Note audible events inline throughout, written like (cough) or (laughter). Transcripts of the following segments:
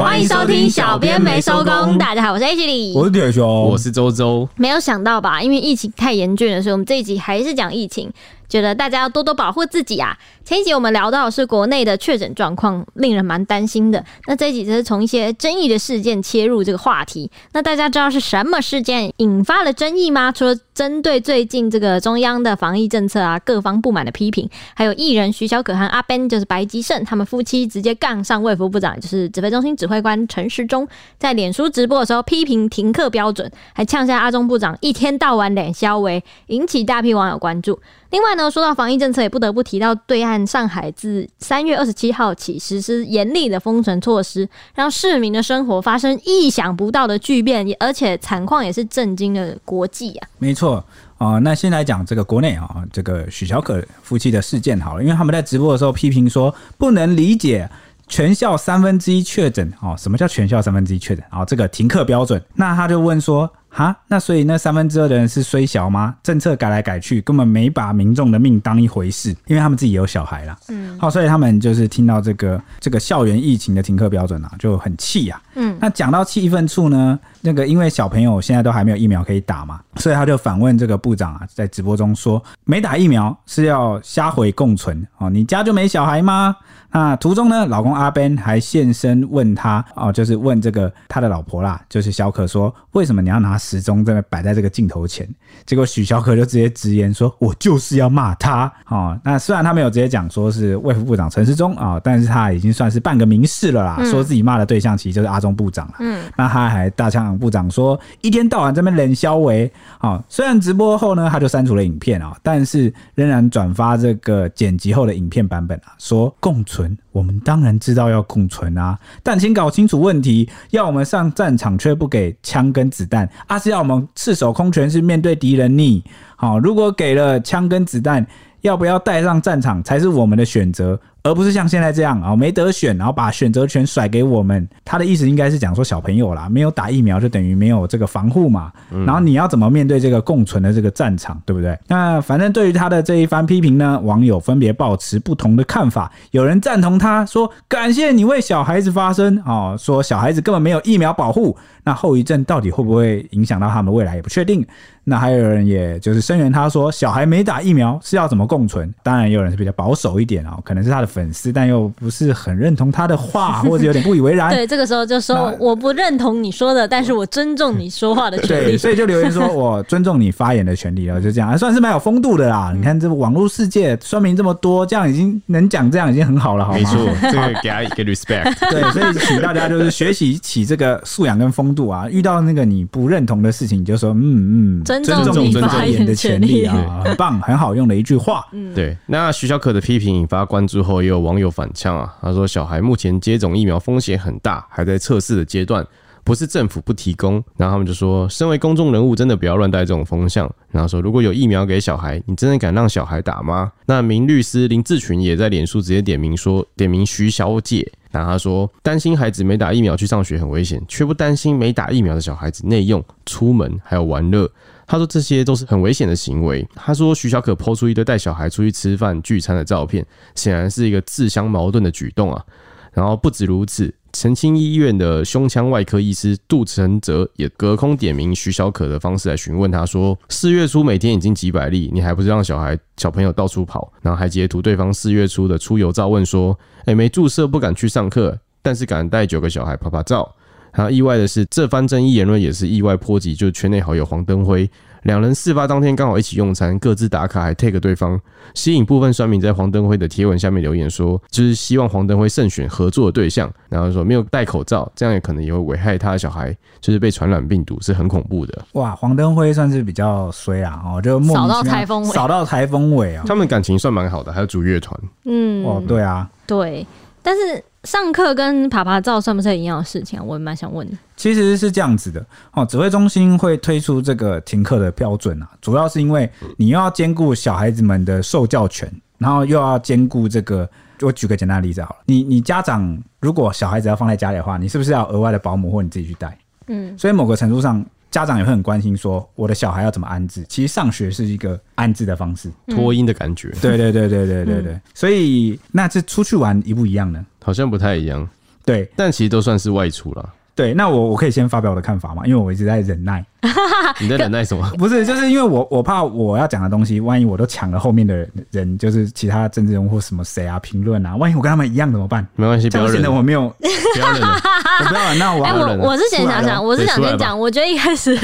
欢迎收听小编没收工。大家好，我是 H 李，我是铁熊，我是周周。没有想到吧？因为疫情太严峻了，所以我们这一集还是讲疫情。觉得大家要多多保护自己啊！前一集我们聊到是国内的确诊状况，令人蛮担心的。那这一集则是从一些争议的事件切入这个话题。那大家知道是什么事件引发了争议吗？除了针对最近这个中央的防疫政策啊，各方不满的批评，还有艺人徐小可和阿 Ben 就是白吉胜他们夫妻直接杠上卫福部长，就是指挥中心指挥官陈时中，在脸书直播的时候批评停课标准，还呛下阿中部长一天到晚脸消微，引起大批网友关注。另外呢，说到防疫政策，也不得不提到对岸上海自三月二十七号起实施严厉的封城措施，让市民的生活发生意想不到的巨变，而且惨况也是震惊了国际啊。没错啊、那先来讲这个国内啊，这个许小可夫妻的事件好了，因为他们在直播的时候批评说不能理解全校三分之一确诊哦，什么叫全校三分之一确诊啊？这个停课标准，那他就问说。哈，那所以那三分之二的人是虽小吗？政策改来改去，根本没把民众的命当一回事，因为他们自己也有小孩啦。嗯，好，所以他们就是听到这个这个校园疫情的停课标准啊，就很气呀。嗯，那讲到气愤处呢，那个因为小朋友现在都还没有疫苗可以打嘛，所以他就反问这个部长啊，在直播中说，没打疫苗是要瞎回共存哦？你家就没小孩吗？那途中呢，老公阿 Ben 还现身问他哦，就是问这个他的老婆啦，就是小可说，为什么你要拿时钟在那摆在这个镜头前？结果许小可就直接直言说，我就是要骂他哦。那虽然他没有直接讲说是卫副部长陈时中啊，但是他已经算是半个明示了啦，嗯、说自己骂的对象其实就是阿中部长了。嗯，那他还大部长说，一天到晚在那边冷消微啊。虽然直播后呢，他就删除了影片啊，但是仍然转发这个剪辑后的影片版本啊，说共存。我们当然知道要共存啊，但请搞清楚问题：要我们上战场却不给枪跟子弹，而、是要我们赤手空拳是面对敌人逆。好，如果给了枪跟子弹，要不要带上战场才是我们的选择。而不是像现在这样啊，没得选，然后把选择权甩给我们。他的意思应该是讲说小朋友啦，没有打疫苗就等于没有这个防护嘛。然后你要怎么面对这个共存的这个战场，对不对？那反正对于他的这一番批评呢，网友分别抱持不同的看法。有人赞同他说，感谢你为小孩子发声哦，说小孩子根本没有疫苗保护，那后遗症到底会不会影响到他们的未来也不确定。那还有人也就是声援他说，小孩没打疫苗是要怎么共存？当然也有人是比较保守一点哦，可能是他的。粉丝，但又不是很认同他的话，或者有点不以为然。(laughs) 对，这个时候就说我不认同你说的，但是我尊重你说话的权利。对，所以就留言说我尊重你发言的权利了，就这样，还算是蛮有风度的啦。你看这个网络世界，说明这么多，这样已经能讲这样已经很好了，好吗？没错，这个给他一个 respect。对，所以请大家就是学习起这个素养跟风度啊。遇到那个你不认同的事情，你就说嗯嗯，尊重你发言的权利啊，(laughs) 很棒，很好用的一句话。嗯，对。那徐小可的批评引发关注后。也有网友反呛啊，他说小孩目前接种疫苗风险很大，还在测试的阶段，不是政府不提供。然后他们就说，身为公众人物，真的不要乱带这种风向。然后说，如果有疫苗给小孩，你真的敢让小孩打吗？那名律师林志群也在脸书直接点名说，点名徐小姐。然后他说，担心孩子没打疫苗去上学很危险，却不担心没打疫苗的小孩子内用、出门还有玩乐。他说这些都是很危险的行为。他说徐小可抛出一堆带小孩出去吃饭聚餐的照片，显然是一个自相矛盾的举动啊。然后不止如此，澄清医院的胸腔外科医师杜承哲也隔空点名徐小可的方式来询问他说：四月初每天已经几百例，你还不是让小孩小朋友到处跑？然后还截图对方四月初的出游照，问说：哎，没注射不敢去上课，但是敢带九个小孩拍拍照。然后意外的是，这番争议言论也是意外波及，就圈内好友黄登辉，两人事发当天刚好一起用餐，各自打卡还 tag 对方，吸引部分酸民在黄登辉的贴文下面留言说，就是希望黄登辉慎选合作的对象，然后说没有戴口罩，这样也可能也会危害他的小孩，就是被传染病毒，是很恐怖的。哇，黄登辉算是比较衰啊，哦，就扫到台风尾，扫到台风尾啊，他们感情算蛮好的，还有组乐团，嗯，哦，对啊，对，但是。上课跟爬爬照算不算一样的事情啊？我也蛮想问的。其实是这样子的哦，指挥中心会推出这个停课的标准啊，主要是因为你又要兼顾小孩子们的受教权，然后又要兼顾这个。我举个简单的例子好了，你你家长如果小孩子要放在家里的话，你是不是要额外的保姆或你自己去带？嗯，所以某个程度上。家长也会很关心，说我的小孩要怎么安置？其实上学是一个安置的方式，托婴的感觉。对对对对对对对。所以那这出去玩一不一样呢？好像不太一样。对但其实都算是外出了。对，那我我可以先发表我的看法嘛，因为我一直在忍耐。(laughs) 你在忍耐什么？(laughs) 不是，就是因为我我怕我要讲的东西，万一我都抢了后面的人，就是其他政治人物或什么谁啊评论啊，万一我跟他们一样怎么办？没关系，不要忍。我没有，不要忍了，我不要忍。那我哎、欸、我我是先想想，我是想先讲，我觉得一开始，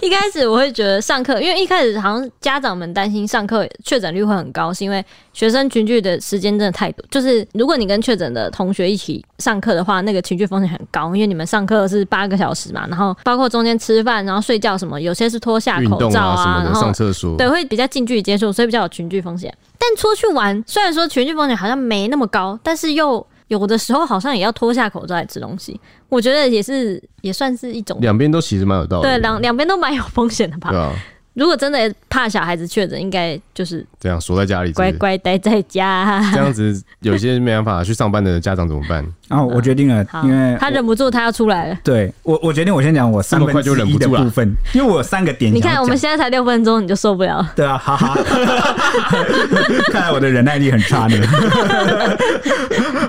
一开始我会觉得上课，因为一开始好像家长们担心上课确诊率会很高，是因为学生群聚的时间真的太多。就是如果你跟确诊的同学一起上课的话，那个群聚风险很高，因为你们上课是八个小时嘛，然后包括中间吃饭，然后睡觉什么，有些是脱下口罩啊，啊然后上厕所，对，会比较近距离接触，所以比较有群聚风险。但出去玩，虽然说群聚风险好像没那么高，但是又有的时候好像也要脱下口罩来吃东西，我觉得也是也算是一种，两边都其实蛮有道理，对，两两边都蛮有风险的吧。对啊。如果真的怕小孩子确诊，应该就是这样锁在家里，乖乖待在家。这样子，有些没办法去上班的家长怎么办？然后我决定了，因为他忍不住，他要出来了。对我，我决定我先讲我三分之一的部分，因为我有三个点。你看，我们现在才六分钟，你就受不了。对啊，哈哈。(laughs) 看来我的忍耐力很差呢。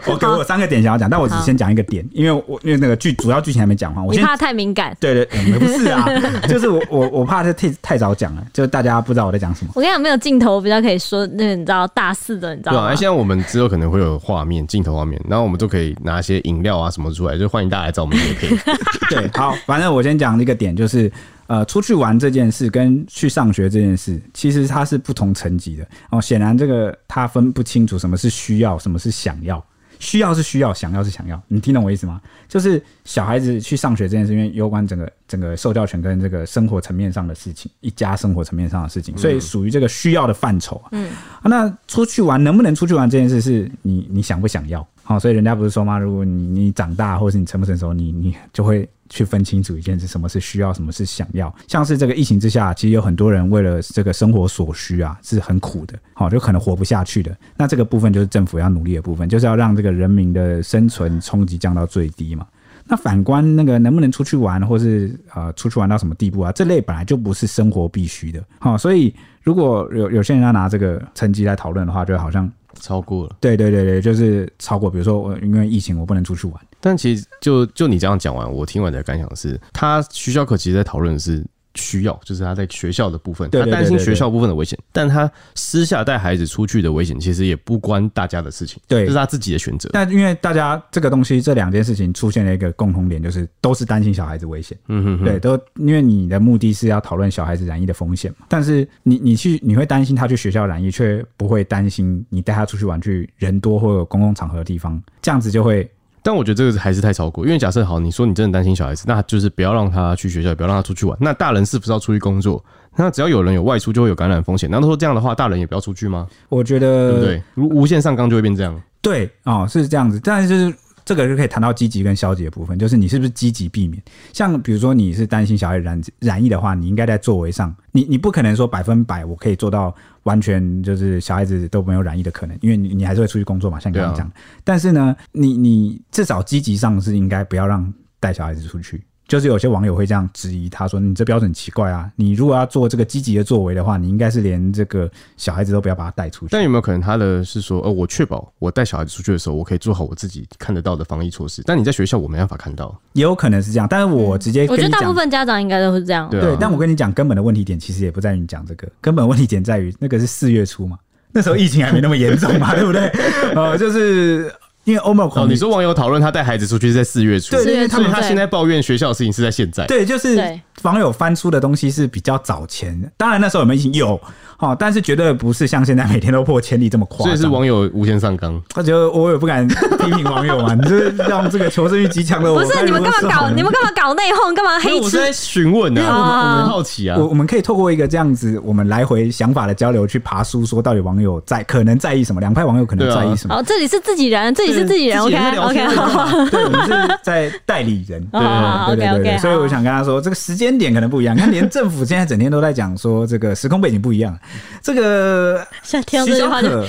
我 (laughs) 给我三个点想要讲，但我只先讲一个点，因为我因为那个剧主要剧情还没讲完，我你怕太敏感。对对，不是啊，(laughs) 就是我我我怕他太太早。讲了，就大家不知道我在讲什么。我跟你讲，没有镜头比较可以说，那个你知道大四的，你知道吗？对啊，现在我们之后可能会有画面、镜头画面，然后我们都可以拿一些饮料啊什么出来，就欢迎大家来找我们也可以。(laughs) 对，好，反正我先讲一个点，就是呃，出去玩这件事跟去上学这件事，其实它是不同层级的哦。显然，这个他分不清楚什么是需要，什么是想要。需要是需要，想要是想要，你听懂我意思吗？就是小孩子去上学这件事，因为有关整个整个受教权跟这个生活层面上的事情，一家生活层面上的事情，所以属于这个需要的范畴啊。嗯，那出去玩能不能出去玩这件事，是你你想不想要？好，所以人家不是说吗？如果你你长大，或是你成不成熟，你你就会。去分清楚一件事，什么是需要，什么是想要。像是这个疫情之下，其实有很多人为了这个生活所需啊，是很苦的，好，就可能活不下去的。那这个部分就是政府要努力的部分，就是要让这个人民的生存冲击降到最低嘛。那反观那个能不能出去玩，或是呃出去玩到什么地步啊？这类本来就不是生活必须的，好，所以如果有有些人要拿这个成绩来讨论的话，就好像。超过了，对对对对，就是超过。比如说我因为疫情我不能出去玩，但其实就就你这样讲完，我听完的感想是，他徐小可其实在讨论的是。需要就是他在学校的部分，他担心学校部分的危险，但他私下带孩子出去的危险，其实也不关大家的事情，对，这是他自己的选择。但因为大家这个东西，这两件事情出现了一个共同点，就是都是担心小孩子危险。嗯哼，对，都因为你的目的是要讨论小孩子染疫的风险嘛，但是你你去你会担心他去学校染疫，却不会担心你带他出去玩去人多或有公共场合的地方，这样子就会。但我觉得这个还是太超过，因为假设好，你说你真的担心小孩子，那就是不要让他去学校，不要让他出去玩。那大人是不是要出去工作？那只要有人有外出，就会有感染风险。难道说这样的话，大人也不要出去吗？我觉得对不对？无无限上纲就会变这样。对，哦，是这样子。但是就是。这个就可以谈到积极跟消极的部分，就是你是不是积极避免？像比如说你是担心小孩染染疫的话，你应该在作为上，你你不可能说百分百我可以做到完全就是小孩子都没有染疫的可能，因为你你还是会出去工作嘛，像你刚刚讲。但是呢，你你至少积极上是应该不要让带小孩子出去。就是有些网友会这样质疑，他说：“你这标准很奇怪啊！你如果要做这个积极的作为的话，你应该是连这个小孩子都不要把他带出去。”但有没有可能他的是说：“呃，我确保我带小孩子出去的时候，我可以做好我自己看得到的防疫措施。”但你在学校我没办法看到，也有可能是这样。但是我直接我觉得大部分家长应该都是这样。对，对，但我跟你讲，根本的问题点其实也不在于你讲这个，根本问题点在于那个是四月初嘛，那时候疫情还没那么严重嘛，(laughs) 对不对？呃，就是。因为欧盟哦，你说网友讨论他带孩子出去是在四月初，对，因为他们他现在抱怨学校的事情是在现在，对，就是网友翻出的东西是比较早前，当然那时候有没有疫情？有。好，但是绝对不是像现在每天都破千例这么夸张。所以是网友无限上纲。他觉得我也不敢批评网友嘛，你就是让这个求生欲极强的我。不是你们干嘛搞？你们干嘛搞内讧？干嘛黑吃？我是在询问啊，我们好奇啊。我我们可以透过一个这样子，我们来回想法的交流去爬书，说到底网友在可能在意什么？两派网友可能在意什么？哦，这里是自己人，这里是自己人。OK OK，好。(laughs) 对，我们是 (laughs) 在代理人。对对对对。所以我想跟他说，这个时间点可能不一样。你看，连政府现在整天都在讲说，这个时空背景不一样。(laughs) 这个。呃，徐小可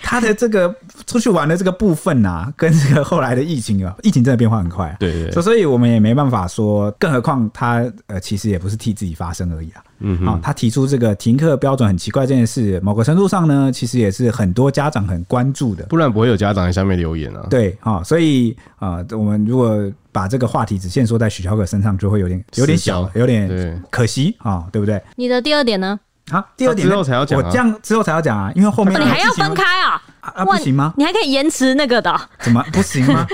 他的这个出去玩的这个部分啊，(laughs) 跟这个后来的疫情啊，疫情真的变化很快、啊。对对，所所以我们也没办法说，更何况他呃，其实也不是替自己发声而已啊。嗯，好、哦，他提出这个停课标准很奇怪这件事，某个程度上呢，其实也是很多家长很关注的。不然不会有家长在下面留言啊。对，好、哦，所以啊、呃，我们如果把这个话题只限缩在许小可身上，就会有点有点小，有点可惜啊、哦，对不对？你的第二点呢？好，第二点之后才要讲，我这样之后才要讲啊，因为后面、哦、你还要分开啊。啊，不行吗？你还可以延迟那个的？怎么不行吗？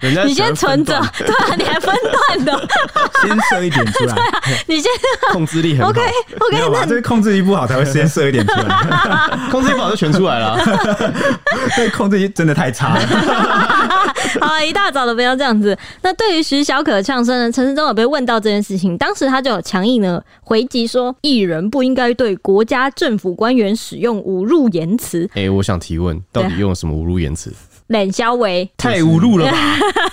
(laughs) 你先存着，对啊，你还分段的，(laughs) 先设一点出来。(laughs) 啊、你先控制力很好。OK OK，那这个控制力不好才会先设一点出来。控制力不好就全出来了。对，控制力真的太差了。好，一大早的不要这样子。那对于徐小可的呛声呢？陈世忠有被问到这件事情，当时他就有强硬的回击说，艺人不应该对国家政府官员使用侮辱言辞。哎、欸，我想提问。到底用了什么侮辱言辞？冷肖维太侮辱了吧？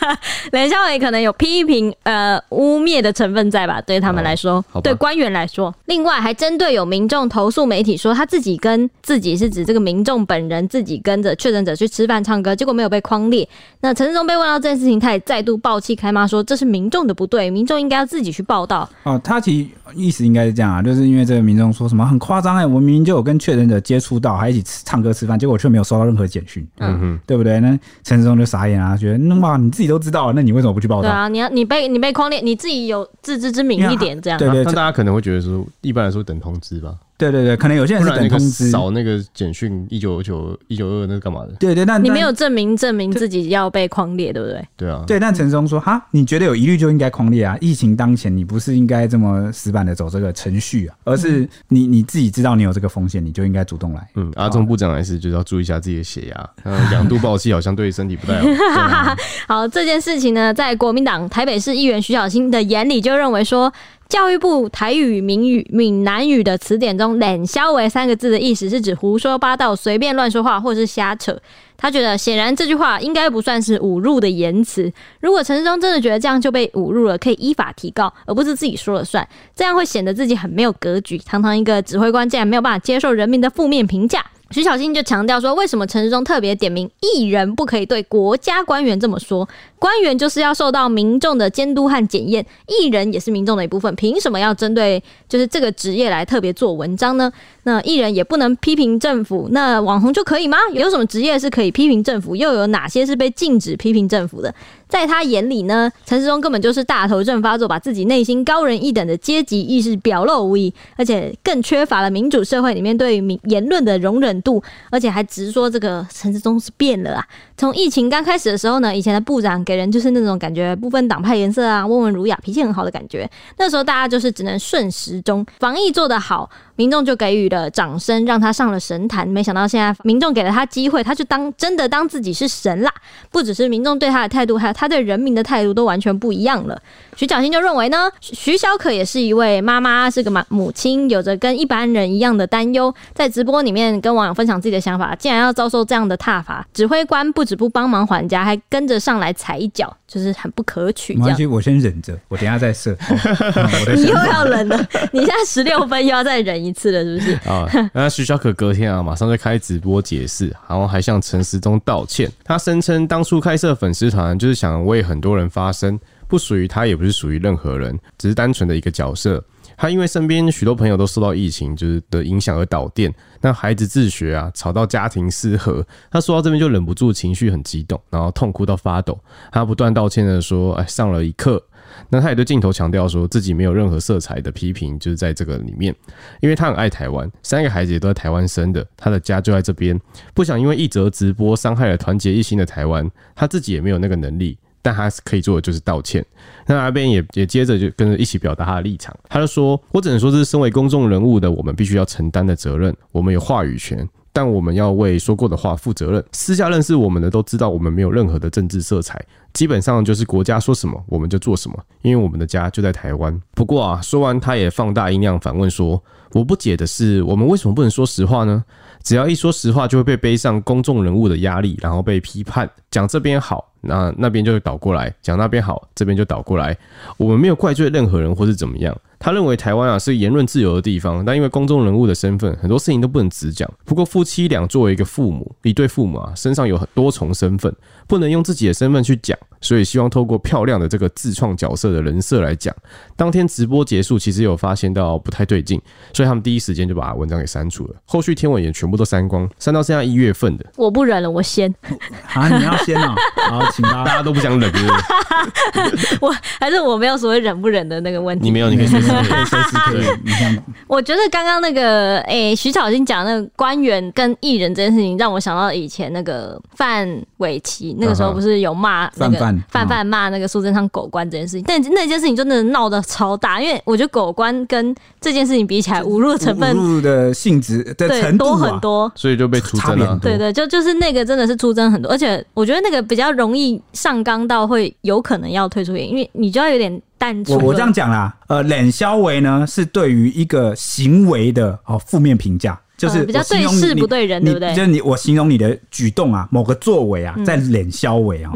(laughs) 冷肖维可能有批评呃污蔑的成分在吧？对他们来说，哦、对官员来说，另外还针对有民众投诉媒体说他自己跟自己是指这个民众本人自己跟着确诊者去吃饭唱歌，结果没有被框列。那陈世忠被问到这件事情，他也再度爆气开骂说这是民众的不对，民众应该要自己去报道。哦，他其实意思应该是这样啊，就是因为这个民众说什么很夸张哎，我明明就有跟确诊者接触到，还一起吃唱歌吃饭，结果却没有收到任何简讯，嗯哼，对不对？那陈志忠就傻眼啊，觉得那哇，你自己都知道了，那你为什么不去报道？对啊，你要你被你被框列，你自己有自知之明一点，这样。对对，那大家可能会觉得说，一般来说等通知吧。对对对，可能有些人是等通知，扫那个简讯一九九一九二那是干嘛的？对对，那你没有证明证明自己要被框列，对不对？对啊，对。但陈时中说哈，你觉得有疑虑就应该框列啊？疫情当前，你不是应该这么死板的走这个程序啊？而是你你自己知道你有这个风险，你就应该主动来。嗯，阿中部长还是就是要注意一下自己的血压，(laughs) 两度暴气好像对身体不太好。啊、(laughs) 好，这件事情呢，在国民党台北市议员徐巧芯的眼里，就认为说。教育部台语、闽语、闽南语的词典中，“冷消维”三个字的意思是指胡说八道、随便乱说话或是瞎扯。他觉得，显然这句话应该不算是侮辱的言辞。如果陈世忠真的觉得这样就被侮辱了，可以依法提告，而不是自己说了算。这样会显得自己很没有格局。堂堂一个指挥官，竟然没有办法接受人民的负面评价。徐小新就强调说，为什么陈世忠特别点名艺人不可以对国家官员这么说？官员就是要受到民众的监督和检验，艺人也是民众的一部分，凭什么要针对就是这个职业来特别做文章呢？那艺人也不能批评政府，那网红就可以吗？有什么职业是可以批评政府，又有哪些是被禁止批评政府的？在他眼里呢，陈世忠根本就是大头症发作，把自己内心高人一等的阶级意识表露无遗，而且更缺乏了民主社会里面对于言论的容忍度，而且还直说这个陈世忠是变了啊！从疫情刚开始的时候呢，以前的部长给人就是那种感觉不分党派颜色啊，温文儒雅，脾气很好的感觉。那时候大家就是只能顺时钟，防疫做得好，民众就给予了掌声，让他上了神坛。没想到现在民众给了他机会，他就当真的当自己是神啦！不只是民众对他的态度，还有他对人民的态度都完全不一样了。徐小新就认为呢，徐小可也是一位妈妈，是个妈母亲，有着跟一般人一样的担忧。在直播里面跟网友分享自己的想法，竟然要遭受这样的挞伐，指挥官不止不帮忙还家，还跟着上来踩一脚，就是很不可取。没关系，我先忍着，我等下再射。哦、(laughs) 你又要忍了，你现在十六分又要再忍一次了，是不是？啊，那徐小可隔天啊，马上就开直播解释，然后还向陈时中道歉。他声称当初开设粉丝团就是想为很多人发声。不属于他，也不是属于任何人，只是单纯的一个角色。他因为身边许多朋友都受到疫情就是的影响而导电，那孩子自学啊，吵到家庭失和。他说到这边就忍不住情绪很激动，然后痛哭到发抖。他不断道歉的说：“哎，上了一课。”那他也对镜头强调说自己没有任何色彩的批评，就是在这个里面，因为他很爱台湾，三个孩子也都在台湾生的，他的家就在这边，不想因为一则直播伤害了团结一心的台湾，他自己也没有那个能力。但他可以做的就是道歉。那阿边也也接着就跟着一起表达他的立场。他就说：“我只能说这是身为公众人物的我们必须要承担的责任。我们有话语权，但我们要为说过的话负责任。私下认识我们的都知道，我们没有任何的政治色彩，基本上就是国家说什么我们就做什么，因为我们的家就在台湾。不过啊，说完他也放大音量反问说：我不解的是，我们为什么不能说实话呢？”只要一说实话，就会被背上公众人物的压力，然后被批判。讲这边好，那那边就会倒过来；讲那边好，这边就倒过来。我们没有怪罪任何人或是怎么样，他认为台湾啊是言论自由的地方，但因为公众人物的身份，很多事情都不能直讲。不过夫妻俩作为一个父母，一对父母啊，身上有很多重身份，不能用自己的身份去讲，所以希望透过漂亮的这个自创角色的人设来讲。当天直播结束，其实有发现到不太对劲，所以他们第一时间就把文章给删除了，后续天文也全部都删光，删到现在一月份的。我不忍了，我先 (laughs) 啊！你要先啊，好，请大家都不想忍，是不是？(laughs) 我还是我没有所谓忍不忍的那个问题。你没有，你可以随时可以，随时可以。你看，我觉得刚刚那个诶，徐巧芯讲那个官员跟艺人这件事情，让我想到以前那个范玮琪，那个时候不是有骂那个范范骂那个苏贞昌狗官这件事情，但那件事情真的闹得超大，因为我觉得狗官跟这件事情比起来，侮辱的成分、侮辱的性质的程度多很多，所以就被出征了。对对，就就是那个真的是出征很多，而且我觉得那个比较容易上纲到会有可能要退出演，因为你就要有点。我我这样讲啦，呃，冷消维呢是对于一个行为的哦负面评价，就是比较对事不对人，对不对？就是你我形容你的举动啊，某个作为啊，在脸消维啊。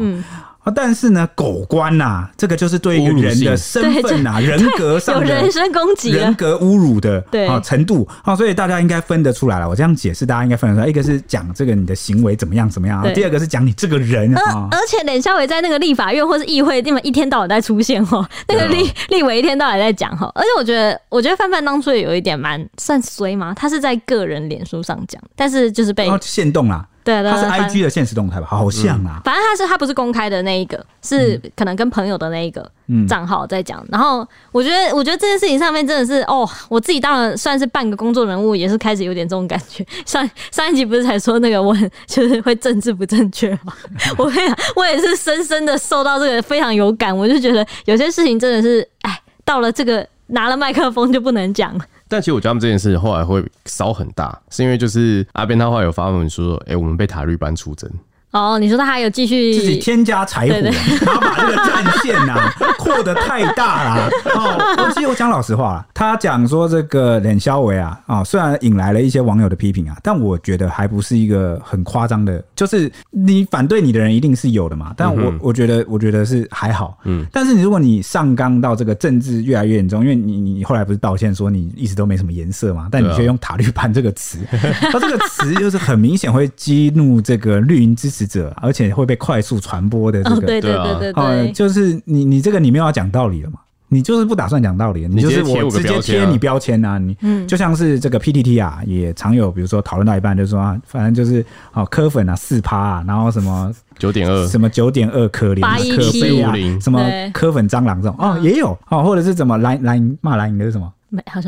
嗯啊，但是呢，狗官呐、啊，这个就是对一个人的身份呐、啊、人格上的有人身攻击、人格侮辱的对啊程度啊，所以大家应该分得出来了。我这样解释，大家应该分得出来。一个是讲这个你的行为怎么样怎么样，第二个是讲你这个人啊。而且冷肖伟在那个立法院或是议会，那么一天到晚在出现哦，那个立立委一天到晚在讲哈。而且我觉得，我觉得范范当初也有一点蛮算衰吗，他是在个人脸书上讲，但是就是被限动啦。对，对，他是 I G 的现实动态吧？好像啊、嗯，反正他是他不是公开的那一个，是可能跟朋友的那一个账号在讲。然后我觉得，我觉得这件事情上面真的是哦，我自己当然算是半个公众人物，也是开始有点这种感觉。(laughs) 上上一集不是才说那个我很就是会政治不正确吗？(laughs) 我我也是深深的受到这个非常有感。我就觉得有些事情真的是，哎，到了这个拿了麦克风就不能讲了。但其实我觉得他们这件事后来会烧很大，是因为就是阿边他后来有发文说，哎、我们被塔绿班出征。哦，你说他还有继续自己添加柴火，(laughs) 然后把这个战线呐、啊、(laughs) 扩得太大了。哦，其实我讲老实话，他讲说这个冷肖维啊，啊、哦，虽然引来了一些网友的批评啊，但我觉得还不是一个很夸张的，就是你反对你的人一定是有的嘛。但我我觉得我觉得是还好，嗯。但是你如果你上纲到这个政治越来越严重，因为你你后来不是道歉说你一直都没什么颜色嘛，但你却用塔绿班这个词，他这个词就是很明显会激怒这个绿营支持。者，而且会被快速传播的这个，哦、对对对对对、呃，就是你你这个你没有要讲道理了嘛？你就是不打算讲道理，你就是我直接贴你标签啊！你就像是这个 PTT 啊，也常有比如说讨论到一半就说啊，反正就是哦科粉啊四趴啊，然后什么九点二，什么九点二可怜可悲啊，什么柯粉蟑螂这种哦也有哦，或者是怎么蓝蓝骂蓝营的是什么？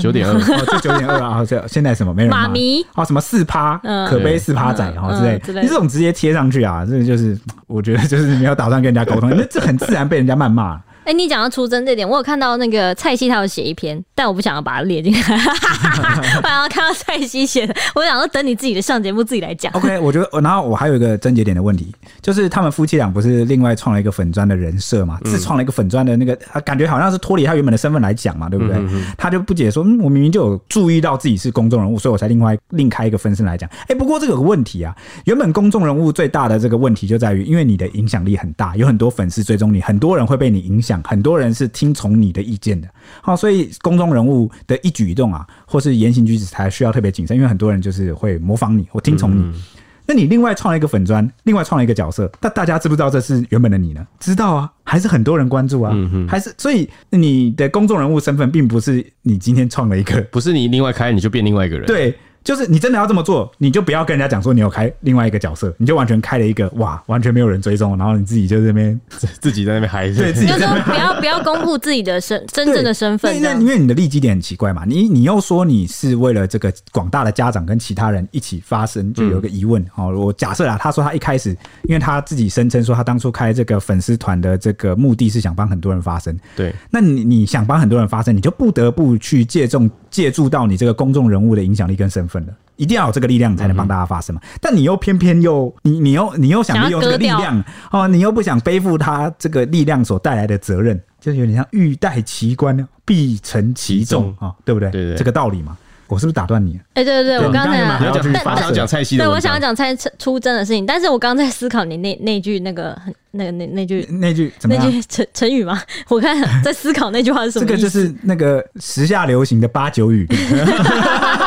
九点二，就九点二啊！(laughs) 这现在什么没人骂？妈咪哦，什么四趴，可悲四趴仔哦之类，你这种直接贴上去啊，这个就是我觉得就是没有打算跟人家沟通，那这很自然被人家谩骂。哎、欸，你讲到出征这点，我有看到那个蔡西他有写一篇，但我不想要把它列进来。(laughs) 我想要看到蔡西写的，我想说等你自己的上节目自己来讲。OK，我觉得，然后我还有一个症结点的问题，就是他们夫妻俩不是另外创了一个粉砖的人设嘛，自创了一个粉砖的那个，感觉好像是脱离他原本的身份来讲嘛，对不对？他就不解说，嗯，我明明就有注意到自己是公众人物，所以我才另外另开一个分身来讲。哎、欸，不过这个有个问题啊，原本公众人物最大的这个问题就在于，因为你的影响力很大，有很多粉丝追踪你，很多人会被你影响，很多人是。听从你的意见的，好，所以公众人物的一举一动啊，或是言行举止，才需要特别谨慎，因为很多人就是会模仿你或听从你。嗯、那你另外创了一个粉砖，另外创了一个角色，但大家知不知道这是原本的你呢？知道啊，还是很多人关注啊，还是所以你的公众人物身份，并不是你今天创了一个，不是你另外开你就变另外一个人，对。就是你真的要这么做，你就不要跟人家讲说你有开另外一个角色，你就完全开了一个哇，完全没有人追踪，然后你自己就在那边自己在那边嗨，对，自己就说不要不要公布自己的身真正的身份，因为因为你的利基点很奇怪嘛，你你又说你是为了这个广大的家长跟其他人一起发声，就有个疑问哦。我假设啦，他说他一开始，因为他自己声称说他当初开这个粉丝团的这个目的是想帮很多人发声，对，那你你想帮很多人发声，你就不得不去借重借助到你这个公众人物的影响力跟身份了。一定要有这个力量才能帮大家发声嘛？但你又偏偏又你你又你又想利用这个力量哦，你又不想背负他这个力量所带来的责任，就有点像欲戴其冠必承其重啊，对不对？对对，这个道理嘛。我是不是打断你？哎，对对对，我刚才你要讲，我想讲蔡西的，对，我想要讲蔡出征的事情，但是我刚刚在思考你那那句那个那个那那句那句？那句成成语吗？我看在思考那句话是什么。这个就是那个时下流行的八九语。(laughs)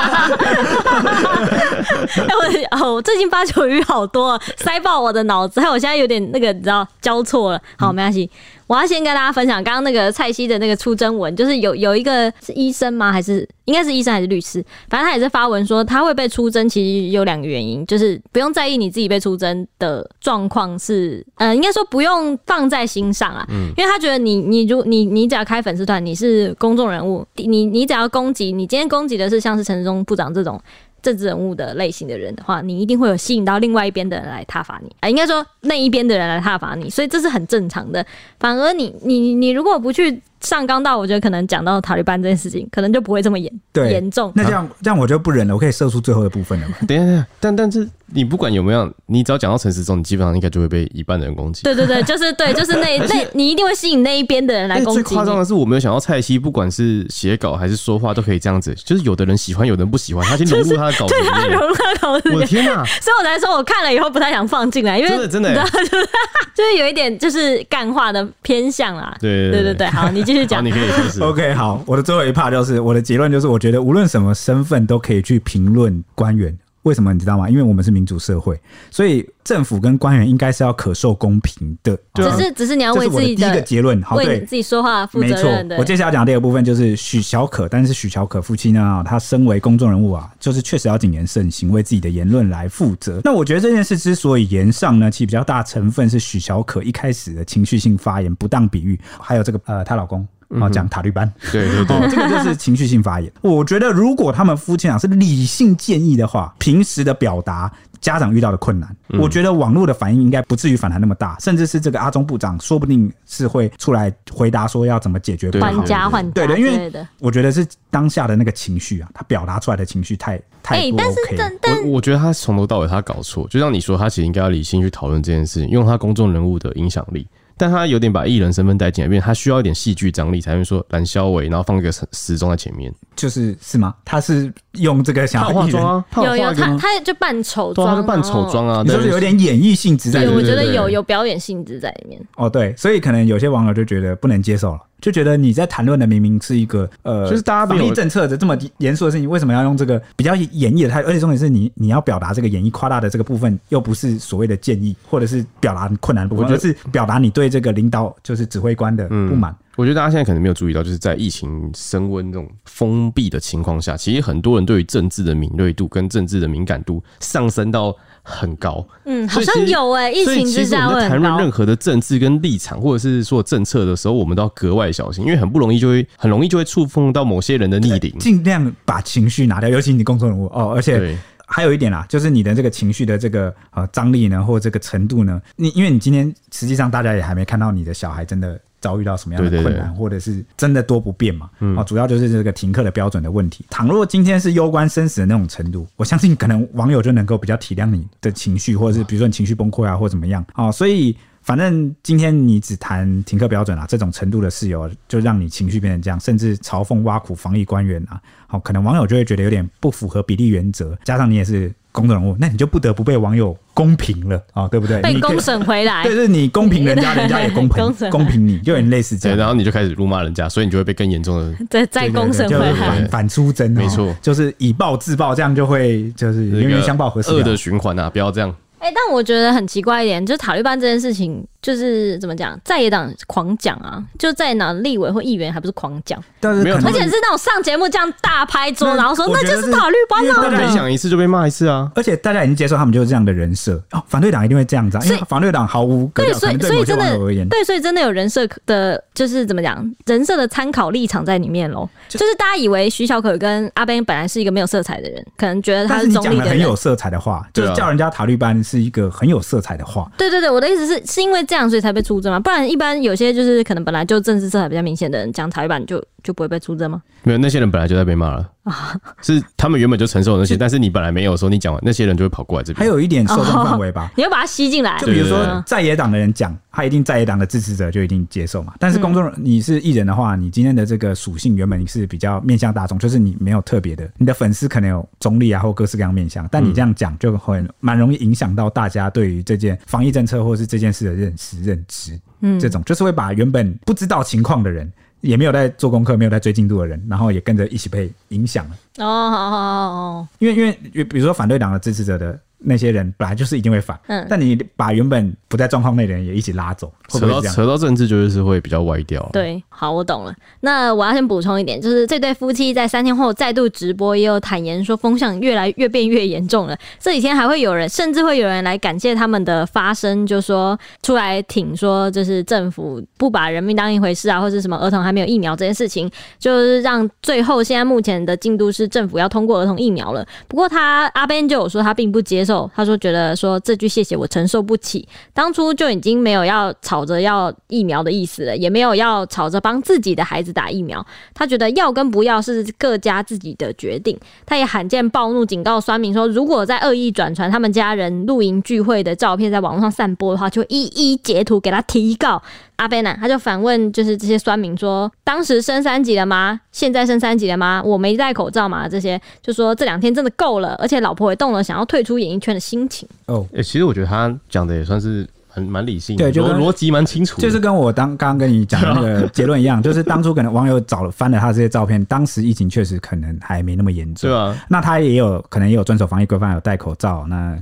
(laughs) 哎我哦，最近八九鱼好多，塞爆我的脑子，还有我现在有点那个你知道交错了。好，没关系。我要先跟大家分享刚刚那个蔡西的那个出征文，就是有有一个是医生吗？还是应该是医生还是律师？反正他也是发文说他会被出征，其实有两个原因，就是不用在意你自己被出征的状况是，呃，应该说不用放在心上啊，因为他觉得你你如你你只要开粉丝团，你是公众人物，你你只要攻击，你今天攻击的是像是陈忠部长这种。政治人物的类型的人的话，你一定会有吸引到另外一边的人来踏伐你啊，应该说那一边的人来踏伐你，所以这是很正常的。反而你你你如果不去。上纲到，我觉得可能讲到塔利班这件事情，可能就不会这么严严重。那这样这样我就不忍了，我可以射出最后的部分了吗？等一下，等一下，但但是你不管有没有，你只要讲到陈时中，你基本上应该就会被一半的人攻击。对对对，就是对，(laughs) 就是那那，你一定会吸引那一边的人来攻击。最夸张的是，我没有想到蔡西不管是写稿还是说话都可以这样子，就是有的人喜欢，有的人不喜欢，他先融入他的稿子里面，他融入他的稿子。我的天哪！所以我才说，我看了以后不太想放进来，因为真的真的就是 (laughs) 就是有一点就是干话的偏向啦。对对对对，好，你继续讲，你可以。OK，好，我的最后一 part 就是我的结论就是，我觉得无论什么身份都可以去评论官员。为什么你知道吗？因为我们是民主社会，所以政府跟官员应该是要可受公平的。只是只是你要为自己的第一个结论，好，对自己说话负责任。没错，我接下来讲的第二个部分就是许小可，但是许小可夫妻呢，他身为公众人物啊，就是确实要谨言慎行，为自己的言论来负责。那我觉得这件事之所以言上呢，其实比较大成分是许小可一开始的情绪性发言、不当比喻，还有这个呃，她老公。啊，讲塔利班，对对对，这个就是情绪性发言。(laughs) 我觉得，如果他们夫妻俩是理性建议的话，平时的表达家长遇到的困难，我觉得网络的反应应该不至于反弹那么大，甚至是这个阿中部长说不定是会出来回答说要怎么解决还家还对的，因为我觉得是当下的那个情绪啊，他表达出来的情绪太太不 OK。我我觉得他从头到尾他搞错，就像你说，他其实应该要理性去讨论这件事情，用他公众人物的影响力。但他有点把艺人身份带进来，因为他需要一点戏剧张力，才会说蓝萧伟，然后放一个时钟在前面，就是是吗？他是用这个想要化妆啊，有有他他就扮丑妆，他就扮丑妆啊，就是有点演绎性质在里面。对，我觉得有有表演性质在里面。哦，对，所以可能有些网友就觉得不能接受了。就觉得你在谈论的明明是一个呃，就是大家防疫政策的这么严肃的事情，为什么要用这个比较演绎的态度？而且重点是你你要表达这个演绎夸大的这个部分，又不是所谓的建议，或者是表达困难的部分，而是表达你对这个领导就是指挥官的不满。我觉得大家现在可能没有注意到，就是在疫情升温这种封闭的情况下，其实很多人对于政治的敏锐度跟政治的敏感度上升到。很高，嗯，好像有哎、欸，疫情之下会谈论任何的政治跟立场，或者是说政策的时候，我们都要格外小心，因为很不容易就会很容易就会触碰到某些人的逆鳞，尽量把情绪拿掉，尤其你公众人物哦，而且还有一点啦，就是你的这个情绪的这个呃张力呢，或这个程度呢，你因为你今天实际上大家也还没看到你的小孩真的。遭遇到什么样的困难，或者是真的多不便嘛？啊、主要就是这个停课的标准的问题。倘若今天是攸关生死的那种程度，我相信可能网友就能够比较体谅你的情绪，或者是比如说你情绪崩溃啊，或怎么样啊。所以反正今天你只谈停课标准啊，这种程度的事由，就让你情绪变成这样，甚至嘲讽挖苦防疫官员啊，好，可能网友就会觉得有点不符合比例原则。加上你也是公众人物，那你就不得不被网友。公平了啊，对不对？被公审回来，(laughs) 对，就是你公平人家，(laughs) 人家也公平，公平你，就有点类似这样。然后你就开始辱骂人家，所以你就会被更严重的 (laughs) 再再公审回来，反反出征，没错，就是以暴制暴，这样就会就是冤冤相报何时了，恶的循环啊，不要这样。哎、欸，但我觉得很奇怪一点，就是塔利班这件事情，就是怎么讲，在野党狂讲啊，就在哪立委或议员还不是狂讲，但是没有而且是那种上节目这样大拍桌，然后说那就是塔绿班啊，大家讲一次就被骂一次啊，而且大家已经接受他们就是这样的人设。哦，反对党一定会这样子，啊，因为反对党毫无对，所以所以真的对，所以真的有人设的，就是怎么讲，人设的参考立场在里面喽，就是大家以为徐小可跟阿 Ben 本来是一个没有色彩的人，可能觉得他是中立的人，很有色彩的话，就是叫人家塔绿班是一个很有色。色彩的话，对对对，我的意思是，是因为这样所以才被出征吗？不然一般有些就是可能本来就政治色彩比较明显的人讲台版就。就不会被出征吗？没有，那些人本来就在被骂了啊。是他们原本就承受那些，但是你本来没有的时候，你讲完那些人就会跑过来这边。还有一点受众范围吧，(laughs) 你要把它吸进来。就比如说在野党的人讲，他一定在野党的支持者就一定接受嘛。但是公众你是艺人的话，你今天的这个属性原本你是比较面向大众，就是你没有特别的，你的粉丝可能有中立啊或各式各样面向，但你这样讲就很蛮容易影响到大家对于这件防疫政策或是这件事的认识认知。嗯，这种就是会把原本不知道情况的人。也没有在做功课，没有在追进度的人，然后也跟着一起被影响了。哦，好好好好，因为因为比如说反对党的支持者的。那些人本来就是一定会反，嗯，但你把原本不在状况内的人也一起拉走，扯到扯到政治就是会比较歪掉。对，好，我懂了。那我要先补充一点，就是这对夫妻在三天后再度直播，也有坦言说风向越来越变越严重了。这几天还会有人，甚至会有人来感谢他们的发声，就说出来挺说，就是政府不把人民当一回事啊，或者什么儿童还没有疫苗这件事情，就是让最后现在目前的进度是政府要通过儿童疫苗了。不过他阿 Ben 就有说他并不接受。他说：“觉得说这句谢谢我承受不起，当初就已经没有要吵着要疫苗的意思了，也没有要吵着帮自己的孩子打疫苗。他觉得要跟不要是各家自己的决定。他也罕见暴怒，警告酸民说，如果在恶意转传他们家人露营聚会的照片在网络上散播的话，就一一截图给他提告。”阿贝呢，他就反问，就是这些酸民说，当时升三级了吗？现在升三级了吗？我没戴口罩嘛？这些就说这两天真的够了，而且老婆也动了想要退出演艺圈的心情。哦，哎，其实我觉得他讲的也算是很蛮理性的，对，就逻辑蛮清楚，就是跟我当刚刚跟你讲的那个结论一样，(laughs) 就是当初可能网友找了翻了他这些照片，当时疫情确实可能还没那么严重，对啊，那他也有可能也有遵守防疫规范，有戴口罩，那。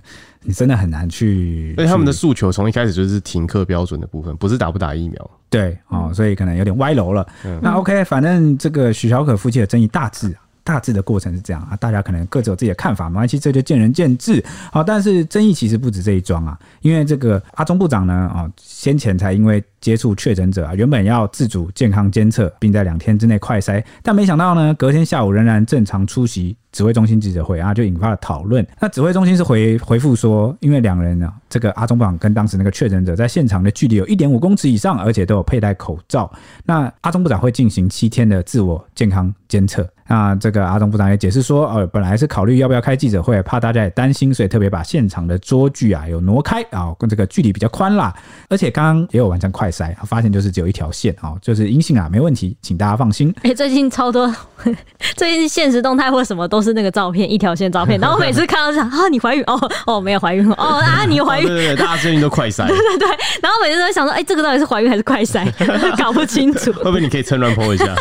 你真的很难去，所以他们的诉求从一开始就是停课标准的部分，不是打不打疫苗。对，哦，所以可能有点歪楼了。嗯、那 OK，反正这个许小可夫妻的争议大致大致的过程是这样啊，大家可能各自有自己的看法，没关系，这就见仁见智。好，但是争议其实不止这一桩啊，因为这个阿中部长呢，啊，先前才因为。接触确诊者啊，原本要自主健康监测，并在两天之内快筛，但没想到呢，隔天下午仍然正常出席指挥中心记者会啊，就引发了讨论。那指挥中心是回回复说，因为两人啊，这个阿中部长跟当时那个确诊者在现场的距离有一点五公尺以上，而且都有佩戴口罩。那阿中部长会进行七天的自我健康监测。那这个阿中部长也解释说，呃，本来是考虑要不要开记者会，怕大家也担心，所以特别把现场的桌距啊有挪开啊，跟这个距离比较宽啦。而且刚刚也有完成快。发现就是只有一条线哦，就是阴性啊，没问题，请大家放心。哎、欸，最近超多，(laughs) 最近现实动态或什么都是那个照片，一条线照片。然后每次看到这样啊，你怀孕哦哦，没有怀孕哦啊，(laughs) 你怀孕，对对对，大家最近都快筛，(laughs) 对对对。然后每次都会想说，哎、欸，这个到底是怀孕还是快筛，搞不清楚。会不会你可以趁乱 po 一下？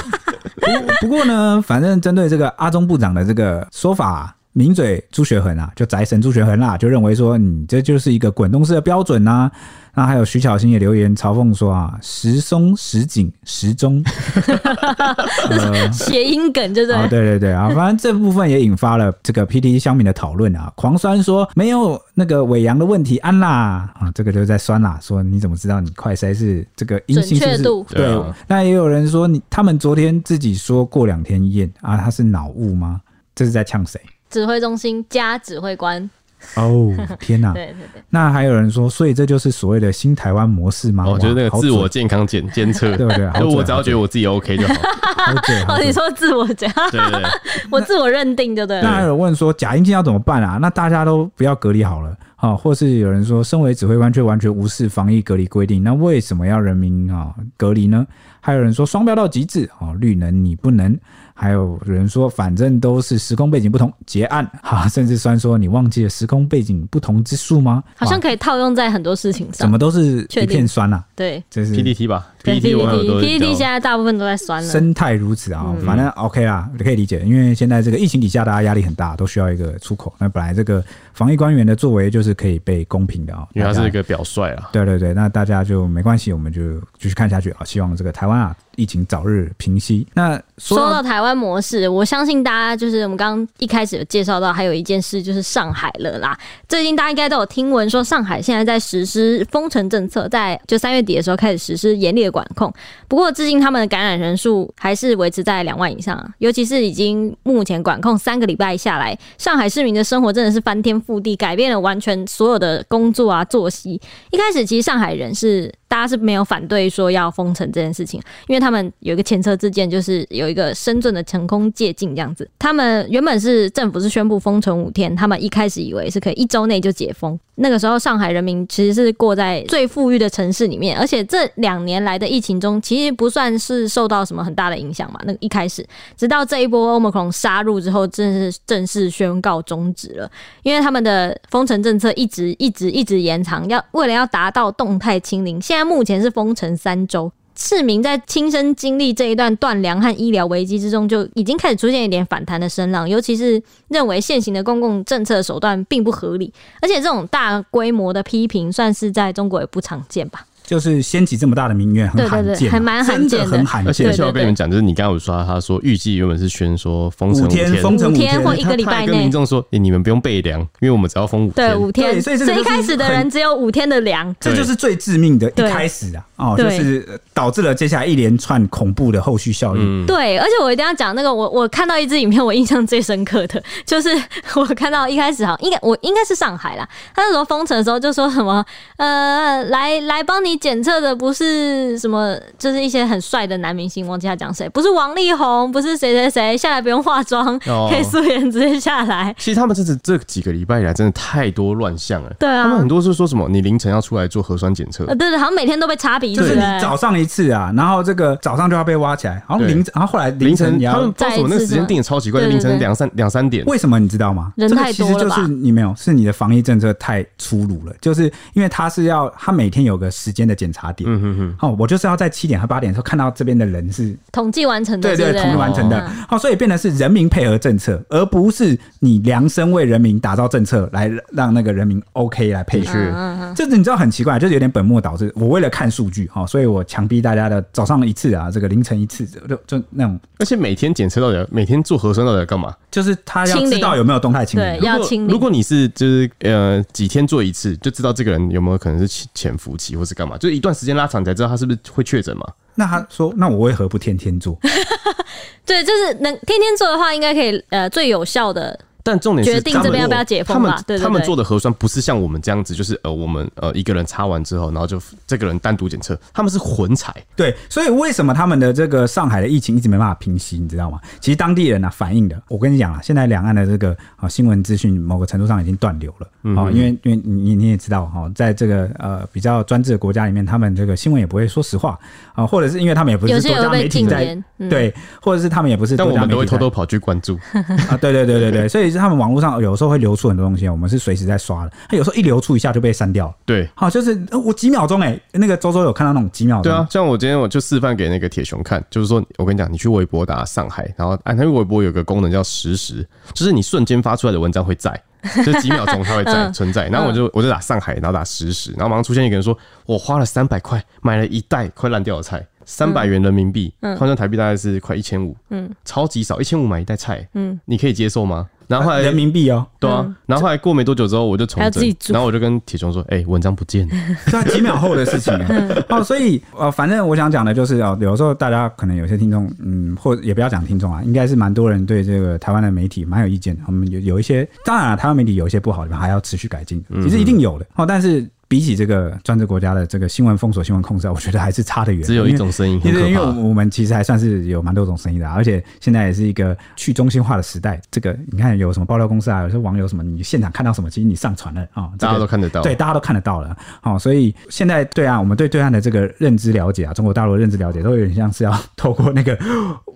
不过呢，反正针对这个阿中部长的这个说法、啊。名嘴朱学恒啊，就宅神朱学恒啦，就认为说，你这就是一个滚动式的标准呐、啊。那还有徐巧芯也留言嘲讽说啊，时松时紧时中，(laughs) 谐音梗就对。对对对啊，反正这部分也引发了这个 PTT 乡民的讨论啊，狂酸说没有那个伪阳的问题安啦啊，这个就在酸啦，说你怎么知道你快筛是这个阴性是不是？度对，对啊、那也有人说你他们昨天自己说过两天验啊，他是脑雾吗？这是在呛谁？指挥中心加指挥官哦，天哪！(laughs) 对对对，那还有人说，所以这就是所谓的新台湾模式吗？我觉得那个自我健康检监测，对 (laughs) 不对？就我只要觉得我自己 OK 就好。(laughs) 哦，你说自我检，对对对，我自我认定就对了。那还有问说，假阴性要怎么办啊？那大家都不要隔离好了啊？或是有人说，身为指挥官却完全无视防疫隔离规定，那为什么要人民啊隔离呢？还有人说双标到极致啊，绿能你不能。还有人说，反正都是时空背景不同，结案 (laughs) 哈，甚至酸说你忘记了时空背景不同之术吗？好像可以套用在很多事情上。怎么都是一片酸呐、啊？对，这是 PPT 吧？PTT，PTT 现在大部分都在酸了。生态如此啊，反正 OK 啦，可以理解。因为现在这个疫情底下，大家压力很大，都需要一个出口。那本来这个防疫官员的作为就是可以被公平的啊，因为他是一个表率啊。对对对，那大家就没关系，我们就继续看下去啊。希望这个台湾啊。疫情早日平息。那说到，说到台湾模式，我相信大家就是我们刚刚一开始有介绍到，还有一件事就是上海了啦。最近大家应该都有听闻说，上海现在在实施封城政策，在就三月底的时候开始实施严厉的管控。不过至今他们的感染人数还是维持在两万以上，尤其是已经目前管控三个礼拜下来，上海市民的生活真的是翻天覆地，改变了完全所有的工作啊作息。一开始其实上海人是。大家是没有反对说要封城这件事情，因为他们有一个前车之鉴，就是有一个深圳的成功借镜这样子。他们原本是政府是宣布封城五天，他们一开始以为是可以一周内就解封。那个时候上海人民其实是过在最富裕的城市里面，而且这两年来的疫情中，其实不算是受到什么很大的影响嘛。那个一开始，直到这一波 Omicron 杀入之后，正式正式宣告终止了，因为他们的封城政策一直一直一直延长，要为了要达到动态清零，现在目前是封城三周。市民在亲身经历这一段断粮和医疗危机之中，就已经开始出现一点反弹的声浪，尤其是认为现行的公共政策手段并不合理，而且这种大规模的批评，算是在中国也不常见吧。就是掀起这么大的民怨，很罕见，还蛮罕见的，很罕见。而且需要跟你们讲，就是你刚刚有说，他说预计原本是宣说封城五天，封城五天或一个礼拜内，跟民众说，你们不用备粮，因为我们只要封五天。对，五天。所以一开始的人只有五天的粮，这就是最致命的一开始啊！哦，就是导致了接下来一连串恐怖的后续效应。对，而且我一定要讲那个，我我看到一支影片，我印象最深刻的 (laughs) 就是我看到一开始哈，应该我应该是上海啦，他那时候封城的时候就说什么呃，来来帮你检测的不是。什么？就是一些很帅的男明星，忘记他讲谁，不是王力宏，不是谁谁谁，下来不用化妆，(laughs) 哦、可以素颜直接下来。其实他们这次这几个礼拜以来，真的太多乱象了。对啊，他们很多是说什么，你凌晨要出来做核酸检测。对对，好像每天都被插鼻子。就是你早上一次啊，然后这个早上就要被挖起来，然后凌，然后后来凌晨你要，他们为什么那个时间定的超奇怪？凌晨两三两三点，为什么你知道吗？人太多了吧？其实就是你没有，是你的防疫政策太粗鲁了。就是因为他是要他每天有个时间的检查点。嗯哼哼。哦，我就是要。在七点和八点的时候看到这边的人是统计完成的，对对，对，统计完成的。好，所以变得是人民配合政策，而不是你量身为人民打造政策来让那个人民 OK 来配合。这你知道很奇怪，就是有点本末倒置。我为了看数据哈，所以我强逼大家的早上一次啊，这个凌晨一次，就就那种。而且每天检测到底每天做核酸到底要干嘛？就是他要知道有没有动态清零。对，要清零。如果你是就是呃几天做一次，就知道这个人有没有可能是潜潜伏期或是干嘛，就一段时间拉长，才知道他是不是会确诊嘛。那他说：“那我为何不天天做？” (laughs) 对，就是能天天做的话，应该可以呃最有效的。但重点是决定这边要不要解封嘛？对对对，他们做的核酸不是像我们这样子，就是呃我们呃一个人插完之后，然后就这个人单独检测，他们是混采。对，所以为什么他们的这个上海的疫情一直没办法平息？你知道吗？其实当地人啊反映的，我跟你讲啊，现在两岸的这个啊新闻资讯某个程度上已经断流了啊，因为因为你你也知道哈，在这个呃比较专制的国家里面，他们这个新闻也不会说实话啊，或者是因为他们也不是多家媒体在对，或者是他们也不是，但我们都会偷偷跑去关注 (laughs) 啊，对对对对对，(laughs) 所以是他们网络上有。有时候会流出很多东西，我们是随时在刷的。他有时候一流出一下就被删掉了。对，好，就是我几秒钟哎、欸，那个周周有看到那种几秒钟。对啊，像我今天我就示范给那个铁雄看，就是说我跟你讲，你去微博打上海，然后按他微博有个功能叫实时，就是你瞬间发出来的文章会在，就几秒钟它会在存在。然后我就我就打上海，然后打实时，然后马上出现一个人说，我花了三百块买了一袋快烂掉的菜。三百元人民币，换算台币大概是快一千五，嗯，超级少，一千五买一袋菜，嗯，你可以接受吗？然后后来人民币哦，对啊，然后后来过没多久之后，我就重整，然后我就跟铁雄说，哎，文章不见。了，(laughs) 对，几秒后的事情，哦，所以呃，反正我想讲的就是哦，有时候大家可能有些听众，嗯，或也不要讲听众啊，应该是蛮多人对这个台湾的媒体蛮有意见的，我们有有一些，当然了，台湾媒体有一些不好的地方，还要持续改进，其实一定有的。哦，但是。比起这个专制国家的这个新闻封锁、新闻控制，我觉得还是差得远。只有一种声音，因为因为我们其实还算是有蛮多种声音的，而且现在也是一个去中心化的时代。这个你看有什么爆料公司啊，有些网友什么，你现场看到什么，其实你上传了啊，大家都看得到。对，大家都看得到了。好，所以现在对岸我们对对岸的这个认知了解啊，中国大陆的认知了解，都有点像是要透过那个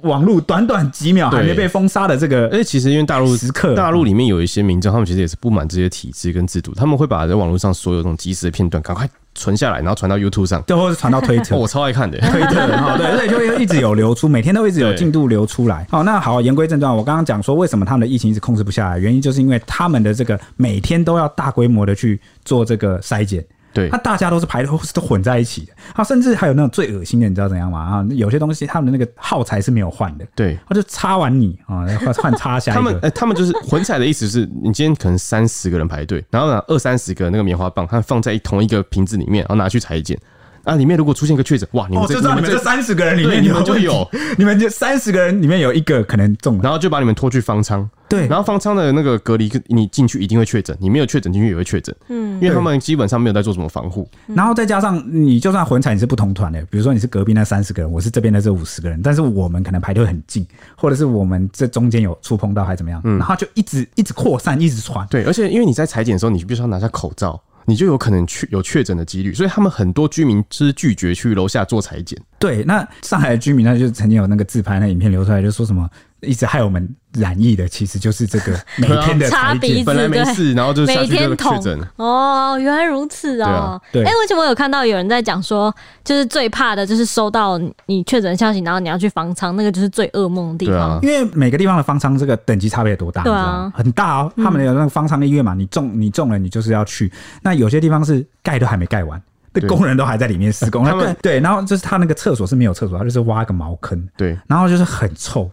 网络短短几秒还没被封杀的这个。而且其实因为大陆时刻，大陆里面有一些民众，他们其实也是不满这些体制跟制度，他们会把在网络上所有这种即时的片段赶快。存下来，然后传到 YouTube 上，最后是传到推特。(laughs) 我超爱看的，推特。哈，对，所以就会一直有流出，每天都一直有进度流出来。好，那好，言归正传，我刚刚讲说为什么他们的疫情一直控制不下来，原因就是因为他们的这个每天都要大规模的去做这个筛检。对，他大家都是排的都是都混在一起的，他甚至还有那种最恶心的，你知道怎样吗？啊，有些东西他们的那个耗材是没有换的，对，他就插完你啊，换换插下一个。他们、呃、他们就是混彩的意思是，你今天可能三十个人排队，然后呢二三十个那个棉花棒，他放在同一个瓶子里面，然后拿去采检。啊，里面如果出现一个确诊，哇，你们这、哦、就知道你们这三十个人里面 (laughs) 你们就有，你们这三十个人里面有一个可能中了，然后就把你们拖去方舱。对，然后方舱的那个隔离，你进去一定会确诊，你没有确诊进去也会确诊。嗯，因为他们基本上没有在做什么防护。然后再加上你就算混彩，你是不同团的，比如说你是隔壁那三十个人，我是这边的这五十个人，但是我们可能排队很近，或者是我们这中间有触碰到还怎么样，嗯，然后就一直一直扩散，一直传。对，而且因为你在裁剪的时候，你必须要拿下口罩。你就有可能确有确诊的几率，所以他们很多居民是拒绝去楼下做裁剪。对，那上海的居民呢，就曾经有那个自拍那影片流出来，就说什么。一直害我们染疫的，其实就是这个 (laughs) 每天的采检，本来没事，然后就下去就确诊。哦，原来如此哦。对，哎、欸，为什么我有看到有人在讲说，就是最怕的就是收到你确诊消息，然后你要去方舱，那个就是最噩梦的地方。因为每个地方的方舱这个等级差别多大？对啊，很大哦。他们有那个方舱医院嘛，你中你中了，你就是要去。那有些地方是盖都还没盖完。工人都还在里面施工，他们对，然后就是他那个厕所是没有厕所，他就是挖个茅坑，对，然后就是很臭，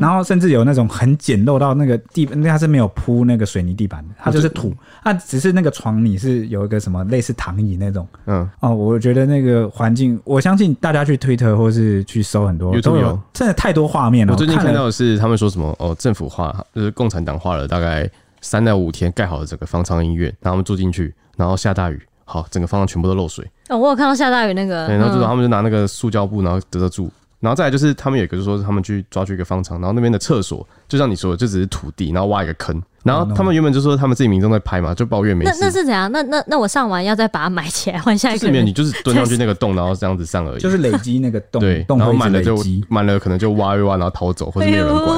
然后甚至有那种很简陋到那个地，那他是没有铺那个水泥地板的，它就是土，他只是那个床你是有一个什么类似躺椅那种，嗯，哦，我觉得那个环境，我相信大家去推特或是去搜很多都有，真的太多画面了。我最近看到的是他们说什么哦，政府画就是共产党花了大概三到五天盖好了整个方舱医院，然后我们住进去，然后下大雨。好，整个方舱全部都漏水。哦，我有看到下大雨那个。对，然后就他们就拿那个塑胶布，然后遮遮住。然后再来就是他们有一个，就是说他们去抓去一个方舱，然后那边的厕所就像你说的，就只是土地，然后挖一个坑。然后他们原本就说他们自己民众在拍嘛，就抱怨没事。那那是怎样？那那那我上完要再把它埋起来换下一个？是没有，你就是 (laughs) 蹲上去那个洞，然后这样子上而已。就是累积那个洞，(laughs) 对，然后满了就满了，可能就挖一挖，然后逃走，或者没有人管。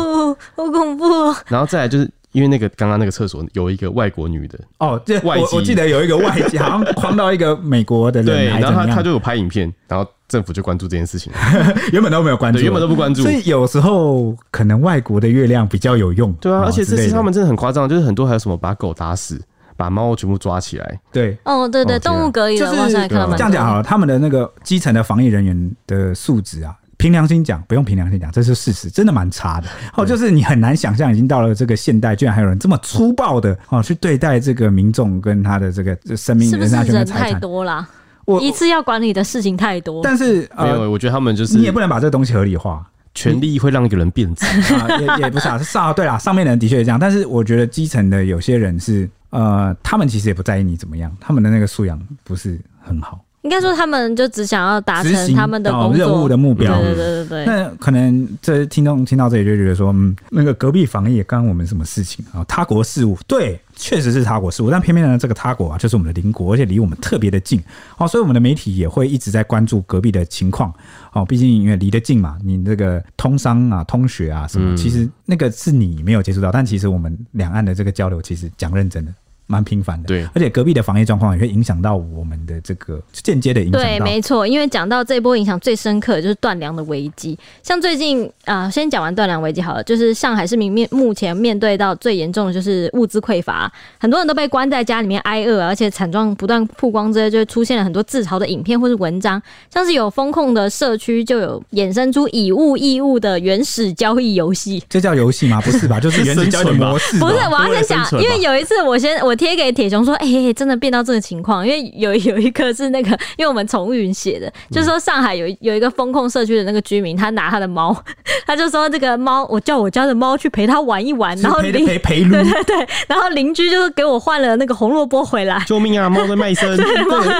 好恐怖哦。然后再来就是。因为那个刚刚那个厕所有一个外国女的哦，这我我记得有一个外籍，好像框到一个美国的人，对，然后他他就有拍影片，然后政府就关注这件事情，(laughs) 原本都没有关注，原本都不关注，所以有时候可能外国的月亮比较有用，对啊，而且这次他们真的很夸张，就是很多还有什么把狗打死，把猫全部抓起来，对，哦对对，动物隔离，就是这样讲好了，他们的那个基层的防疫人员的素质啊。凭良心讲，不用凭良心讲，这是事实，真的蛮差的。哦，就是你很难想象，已经到了这个现代，居然还有人这么粗暴的哦去对待这个民众跟他的这个生命、人身安全太多了，我一次要管理的事情太多。但是、呃、没有，我觉得他们就是你也不能把这个东西合理化，权力会让一个人变质 (laughs) 啊，也也不是啊，(laughs) 是上对啦，上面的人的确是这样，但是我觉得基层的有些人是呃，他们其实也不在意你怎么样，他们的那个素养不是很好。应该说，他们就只想要达成他们的工作、哦、任务的目标。对对对对，对。那可能这听众听到这里就觉得说，嗯，那个隔壁防疫干我们什么事情啊？他国事务，对，确实是他国事务。但偏偏呢，这个他国啊，就是我们的邻国，而且离我们特别的近。哦，所以我们的媒体也会一直在关注隔壁的情况。哦，毕竟因为离得近嘛，你这个通商啊、通学啊什么，嗯、其实那个是你没有接触到，但其实我们两岸的这个交流，其实讲认真的。蛮频繁的，对，而且隔壁的防疫状况也会影响到我们的这个间接的影响。对，没错，因为讲到这波影响最深刻的就是断粮的危机。像最近啊、呃，先讲完断粮危机好了，就是上海市民面目前面对到最严重的就是物资匮乏，很多人都被关在家里面挨饿，而且惨状不断曝光之后，就会出现了很多自嘲的影片或是文章，像是有风控的社区就有衍生出以物易物的原始交易游戏。这叫游戏吗？不是吧？就是原始交易模式。不是，我要先讲，因为有一次我先我。贴给铁熊说：“哎、欸，真的变到这个情况，因为有有一个是那个，(laughs) 因为我们宠物云写的，就是说上海有有一个风控社区的那个居民，他拿他的猫，(laughs) 他就说这个猫，我叫我家的猫去陪他玩一玩，然后邻陪陪陪 (laughs) 对对对，然后邻居就是给我换了那个红萝卜回来，救命啊，猫在卖身，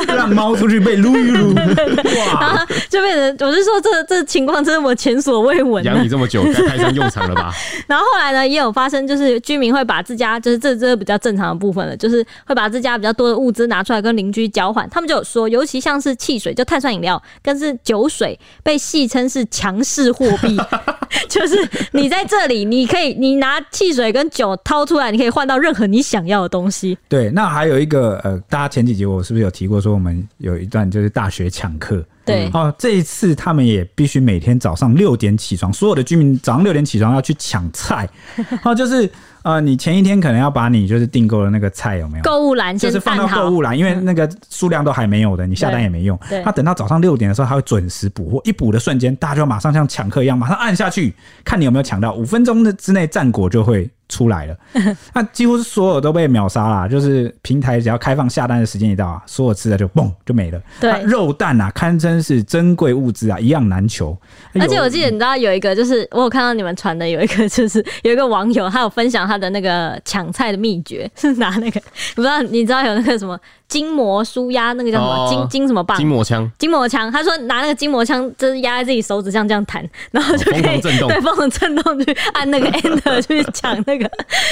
让猫出去被撸一撸，哇，然后就变成我是说这这情况真的我前所未闻，养你这么久该派上用场了吧？然后后来呢，也有发生，就是居民会把自家就是这这比较正常的部分了。就是会把自家比较多的物资拿出来跟邻居交换，他们就有说，尤其像是汽水，就碳酸饮料，跟是酒水，被戏称是强势货币，(laughs) 就是你在这里，你可以你拿汽水跟酒掏出来，你可以换到任何你想要的东西。对，那还有一个呃，大家前几集我是不是有提过说，我们有一段就是大学抢课？对，哦，这一次他们也必须每天早上六点起床，所有的居民早上六点起床要去抢菜，(laughs) 哦，就是。呃，你前一天可能要把你就是订购的那个菜有没有？购物篮，就是放到购物篮，因为那个数量都还没有的，你下单也没用。他等到早上六点的时候，他会准时补货，一补的瞬间，大家就马上像抢课一样，马上按下去，看你有没有抢到，五分钟的之内战果就会出来了，(laughs) 那几乎是所有都被秒杀了，就是平台只要开放下单的时间一到啊，所有吃的就嘣就没了。对，肉蛋啊，堪称是珍贵物资啊，一样难求。而且我记得你知道有一个，就是我有看到你们传的有一个，就是 (laughs) 有一个网友他有分享他的那个抢菜的秘诀，是拿那个，不知道你知道有那个什么筋膜舒压，那个叫什么筋筋、哦、什么棒？筋膜枪。筋膜枪，他说拿那个筋膜枪，就是压在自己手指上这样弹，然后就可以对，疯狂震动去按那个 (laughs) enter 去抢那个。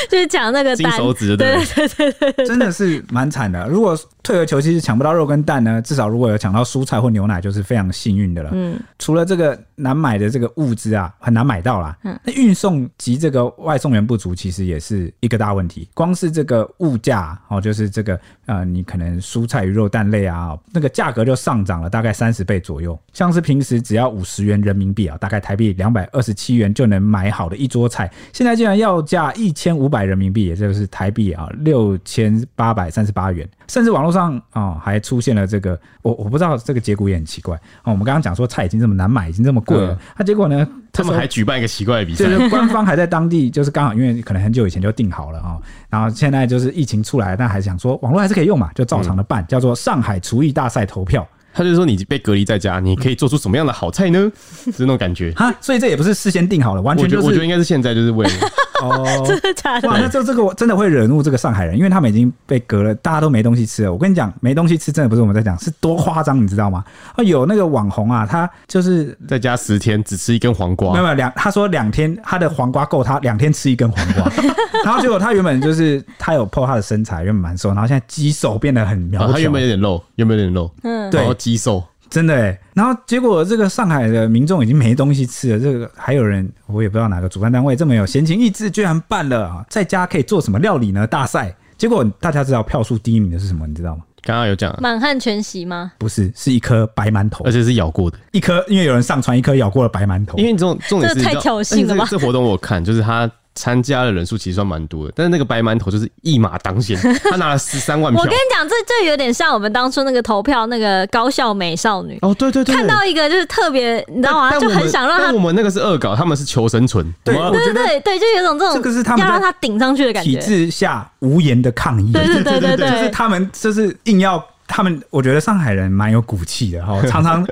就是抢那个蛋，对对对对对，真的是蛮惨的。如果退而求其次抢不到肉跟蛋呢，至少如果有抢到蔬菜或牛奶，就是非常幸运的了。嗯，除了这个难买的这个物资啊，很难买到啦。嗯，那运送及这个外送员不足，其实也是一个大问题。光是这个物价哦，就是这个呃，你可能蔬菜、鱼肉、蛋类啊，那个价格就上涨了大概三十倍左右。像是平时只要五十元人民币啊，大概台币两百二十七元就能买好的一桌菜，现在竟然要价一千五百人民币，也就是台币啊六千八百三十八元。甚至网络上啊、哦、还出现了这个，我我不知道这个结果也很奇怪啊、哦。我们刚刚讲说菜已经这么难买，已经这么贵了，那、嗯啊、结果呢？他们还举办一个奇怪的比赛，就是 (laughs) 官方还在当地，就是刚好因为可能很久以前就定好了啊、哦，然后现在就是疫情出来，但还想说网络还是可以用嘛，就照常的办，嗯、叫做上海厨艺大赛投票。他就说：“你被隔离在家，你可以做出什么样的好菜呢？是那种感觉哈，所以这也不是事先定好了，完全就是我觉得应该是现在就是为了 (laughs) 哦，(laughs) 真的假的？哇，那这这个真的会惹怒这个上海人，因为他们已经被隔了，大家都没东西吃了。我跟你讲，没东西吃真的不是我们在讲，是多夸张，你知道吗？啊，有那个网红啊，他就是在家十天只吃一根黄瓜，没有两，他说两天他的黄瓜够他两天吃一根黄瓜，(laughs) 然后结果他原本就是他有 po 他的身材原本蛮瘦，然后现在肌瘦变得很苗条，他原本有点肉，原本有点肉，嗯，对，肌瘦。”真的哎，然后结果这个上海的民众已经没东西吃了，这个还有人我也不知道哪个主办单位这么有闲情逸致，居然办了啊，在家可以做什么料理呢？大赛，结果大家知道票数第一名的是什么？你知道吗？刚刚有讲满汉全席吗？不是，是一颗白馒头，而且是咬过的一颗，因为有人上传一颗咬过的白馒头，因为这种重点是太挑衅了吧？这活动我看就是他。参加的人数其实算蛮多的，但是那个白馒头就是一马当先，(laughs) 他拿了十三万票。我跟你讲，这这有点像我们当初那个投票那个高校美少女哦，对对对，看到一个就是特别，你知道吗？就很想让他。我们那个是恶搞，他们是求生存。对对对对对，就有种这种，这个是他们要让他顶上去的感觉。体制下无言的抗议，对对对对对，就是他们就是硬要。他们，我觉得上海人蛮有骨气的哈，(laughs) 常常，